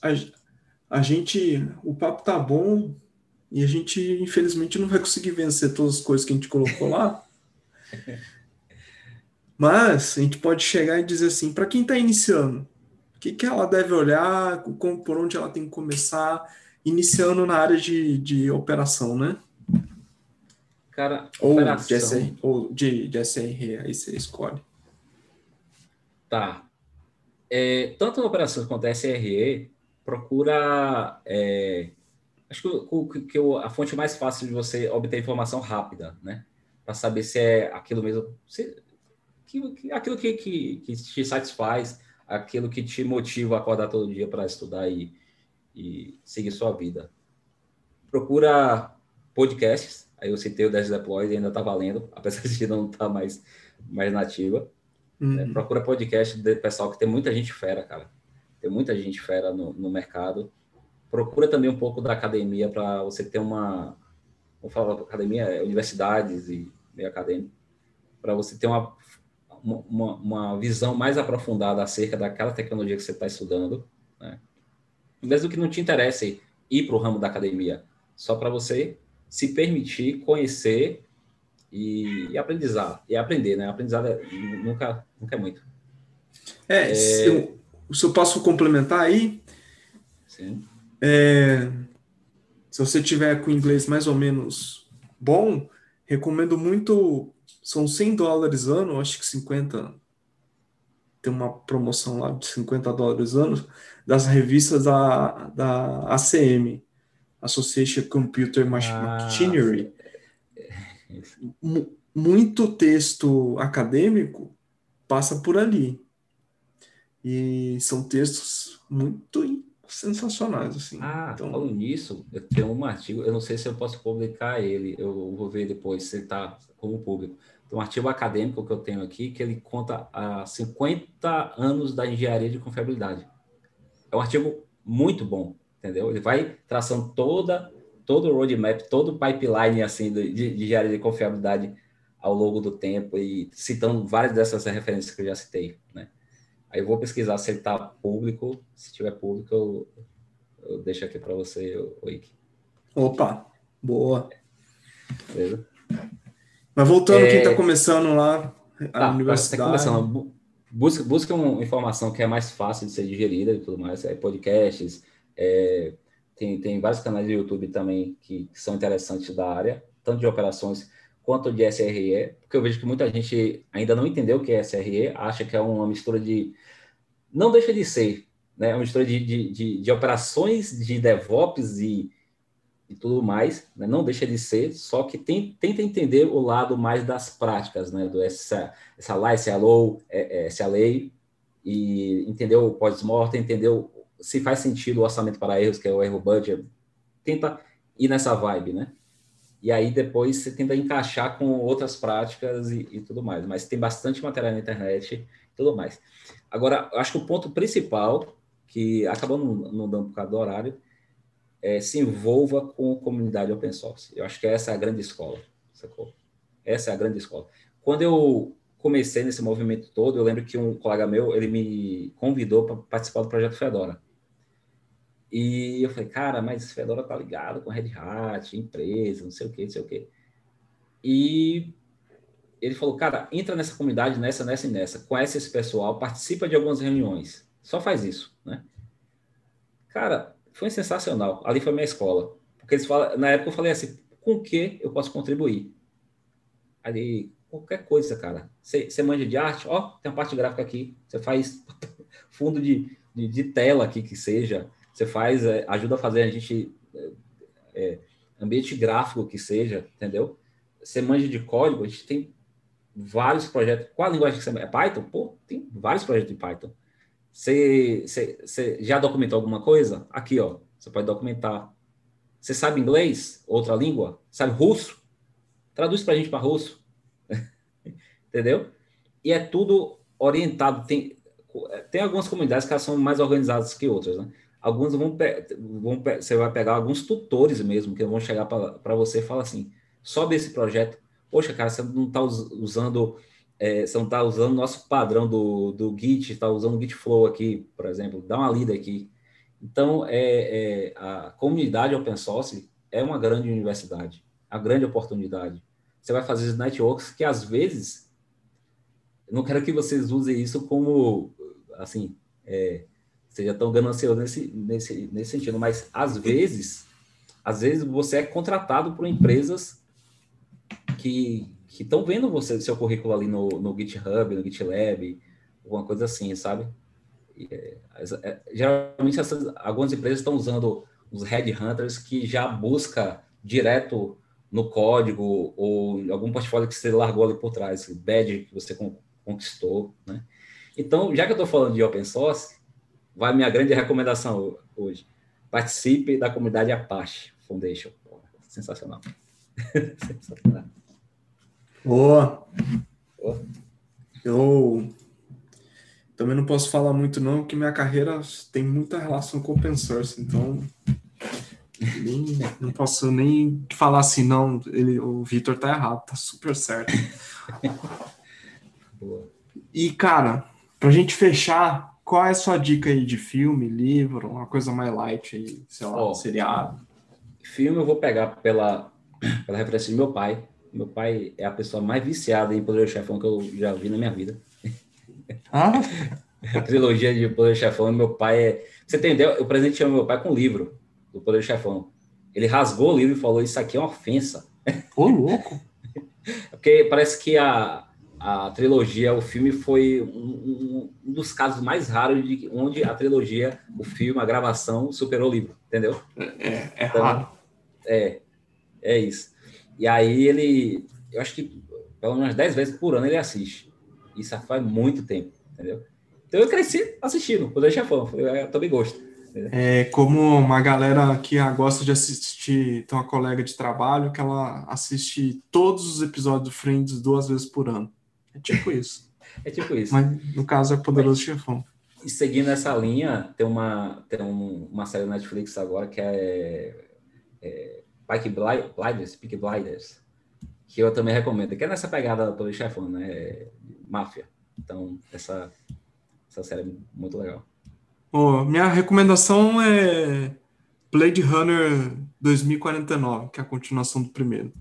a, a gente, o papo tá bom e a gente, infelizmente, não vai conseguir vencer todas as coisas que a gente colocou lá. Mas a gente pode chegar e dizer assim, para quem está iniciando, o que, que ela deve olhar, como, por onde ela tem que começar, iniciando na área de, de operação, né? Cara, ou operação... de, SR, ou de, de SRE, aí você escolhe. Tá. É, tanto na operação quanto a SRE, procura. É, acho que, que, que a fonte mais fácil de você obter informação rápida, né? Para saber se é aquilo mesmo. Se, que, que, aquilo que, que, que te satisfaz, aquilo que te motiva a acordar todo dia para estudar e, e seguir sua vida. Procura podcasts, aí eu citei o 10 Deploy e ainda está valendo, apesar de não estar tá mais, mais nativa. Uhum. É, procura podcast do pessoal que tem muita gente fera, cara. Tem muita gente fera no, no mercado. Procura também um pouco da academia para você ter uma. Vamos falar academia, é universidades e meio acadêmico, para você ter uma uma, uma visão mais aprofundada acerca daquela tecnologia que você está estudando, né? mesmo que não te interesse ir para o ramo da academia, só para você se permitir conhecer e, e aprendizar, e aprender, né? Aprendizado é, nunca, nunca é muito. É, é... Se, eu, se eu posso complementar aí, Sim. É, se você tiver com inglês mais ou menos bom, recomendo muito são 100 dólares ano, acho que 50. Tem uma promoção lá de 50 dólares ano das revistas da, da ACM, Association Computer Machinery. Ah, muito texto acadêmico passa por ali. E são textos muito sensacionais, assim. Ah, então... falando nisso, eu tenho um artigo, eu não sei se eu posso publicar ele, eu vou ver depois se ele está como público. Tem um artigo acadêmico que eu tenho aqui que ele conta a 50 anos da engenharia de confiabilidade. É um artigo muito bom, entendeu? Ele vai traçando toda todo o roadmap, todo o pipeline assim de, de engenharia de confiabilidade ao longo do tempo e citando várias dessas referências que eu já citei, né? Aí eu vou pesquisar se ele está público, se tiver público eu, eu deixo aqui para você, Oik. Opa, boa. Beleza? Mas voltando, é... quem está começando lá, a tá, universidade... Tá começando, busca, busca uma informação que é mais fácil de ser digerida e tudo mais, é podcasts, é, tem, tem vários canais de YouTube também que, que são interessantes da área, tanto de operações quanto de SRE, porque eu vejo que muita gente ainda não entendeu o que é SRE, acha que é uma mistura de. Não deixa de ser, né? É uma mistura de, de, de, de operações de DevOps e, e tudo mais, né? não deixa de ser, só que tem, tenta entender o lado mais das práticas, né? Do essa, essa lá, esse alô, é, é, essa lei, e entender o pós-mortem, entender se faz sentido o orçamento para erros, que é o erro budget, tenta ir nessa vibe, né? e aí depois você tenta encaixar com outras práticas e, e tudo mais. Mas tem bastante material na internet e tudo mais. Agora, acho que o ponto principal, que acabou não, dando por causa do horário, é se envolva com a comunidade open source. Eu acho que essa é a grande escola, sacou? Essa é a grande escola. Quando eu comecei nesse movimento todo, eu lembro que um colega meu, ele me convidou para participar do projeto Fedora. E eu falei, cara, mas Fedora tá ligado com Red Hat, empresa, não sei o que, não sei o que. E ele falou, cara, entra nessa comunidade, nessa, nessa e nessa, conhece esse pessoal, participa de algumas reuniões, só faz isso, né? Cara, foi sensacional. Ali foi minha escola. Porque eles falam, na época eu falei assim, com o que eu posso contribuir? Ali, qualquer coisa, cara. Você, manja de arte? Ó, tem a parte gráfica aqui. Você faz fundo de, de, de tela aqui que seja você faz, é, ajuda a fazer a gente é, é, ambiente gráfico que seja, entendeu? Você manja de código, a gente tem vários projetos. Qual a linguagem que você é Python? Pô, tem vários projetos de Python. Você, você, você já documentou alguma coisa? Aqui, ó, você pode documentar. Você sabe inglês? Outra língua? Sabe russo? Traduz para a gente para russo. Entendeu? E é tudo orientado. Tem, tem algumas comunidades que são mais organizadas que outras, né? alguns vão, vão você vai pegar alguns tutores mesmo que vão chegar para você e falar assim, sobe esse projeto, poxa, cara, você não está usando, é, você não está usando o nosso padrão do, do Git, está usando o Git Flow aqui, por exemplo, dá uma lida aqui. Então, é, é, a comunidade open source é uma grande universidade, a grande oportunidade. Você vai fazer networks que, às vezes, não quero que vocês usem isso como, assim, é, seja tão ganancioso nesse, nesse, nesse sentido, mas às vezes, às vezes você é contratado por empresas que que estão vendo você seu currículo ali no, no GitHub, no GitLab, alguma coisa assim, sabe? E, é, é, geralmente essas, algumas empresas estão usando os headhunters que já busca direto no código ou algum portfólio que você largou ali por trás, badge que você conquistou, né? Então, já que eu estou falando de open source, vai minha grande recomendação hoje. Participe da comunidade Apache Foundation. sensacional. sensacional. Boa. Boa. Eu também não posso falar muito não, porque minha carreira tem muita relação com open source, então nem, não posso nem falar assim, não, ele, o Vitor tá errado, tá super certo. Boa. E, cara, pra gente fechar, qual é a sua dica aí de filme, livro, uma coisa mais light aí, sei lá, oh, seriado? Filme eu vou pegar pela, pela referência do meu pai. Meu pai é a pessoa mais viciada em Poder Chefão que eu já vi na minha vida. Ah? a trilogia de Poder Chefão, meu pai é... Você entendeu? Eu presenteei meu pai com um livro do Poder Chefão. Ele rasgou o livro e falou, isso aqui é uma ofensa. Ô, louco! Porque parece que a, a trilogia, o filme foi um, um, dos casos mais raros de onde a trilogia, o filme, a gravação superou o livro, entendeu? É, é, então, raro. É, é isso. E aí ele, eu acho que pelo menos 10 vezes por ano ele assiste. Isso faz muito tempo, entendeu? Então eu cresci assistindo, o Poder Chefão, eu também gosto. É como uma galera que gosta de assistir, tem uma colega de trabalho que ela assiste todos os episódios do Friends duas vezes por ano. É tipo isso. é tipo isso. Mas no caso é Poderoso Mas, Chefão. E seguindo essa linha, tem uma, tem um, uma série na Netflix agora que é, é Pike Blinders, Peak Blinders, que eu também recomendo, que é nessa pegada do Chefão, né? Máfia. Então, essa, essa série é muito legal. Oh, minha recomendação é Blade Runner 2049, que é a continuação do primeiro.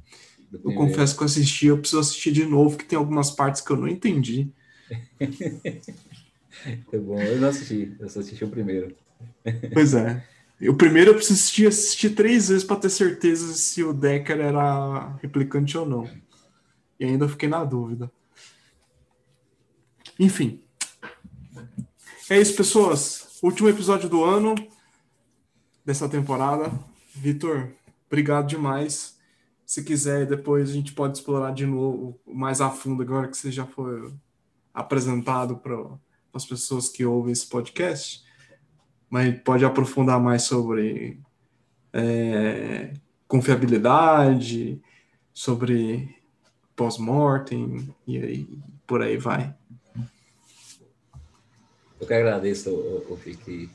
Do eu primeiro. confesso que eu assisti, eu preciso assistir de novo, que tem algumas partes que eu não entendi. é bom, eu não assisti, eu só assisti o primeiro. Pois é. O primeiro eu preciso assistir, assistir três vezes para ter certeza se o Decker era replicante ou não. E ainda fiquei na dúvida. Enfim. É isso, pessoas último episódio do ano, dessa temporada. Vitor, obrigado demais. Se quiser, depois a gente pode explorar de novo mais a fundo, agora que você já foi apresentado para as pessoas que ouvem esse podcast. Mas pode aprofundar mais sobre é, confiabilidade, sobre pós-mortem e aí por aí vai. Eu que agradeço, o, Fique,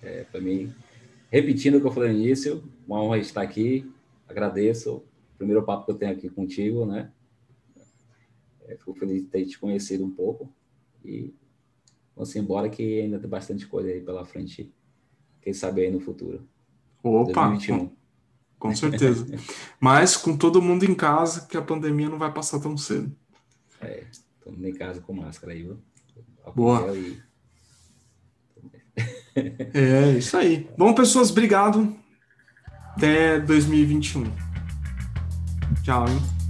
é, para mim. Repetindo o que eu falei no início, uma honra estar aqui. Agradeço o primeiro papo que eu tenho aqui contigo, né? É, fico feliz de ter te conhecido um pouco. E vamos embora que ainda tem bastante coisa aí pela frente. Quem sabe aí no futuro. Opa! 2021. Com, com certeza. Mas com todo mundo em casa, que a pandemia não vai passar tão cedo. É, todo mundo em casa com máscara aí, viu? Boa. E é, isso aí. Bom, pessoas, obrigado. Até 2021. Tchau, hein?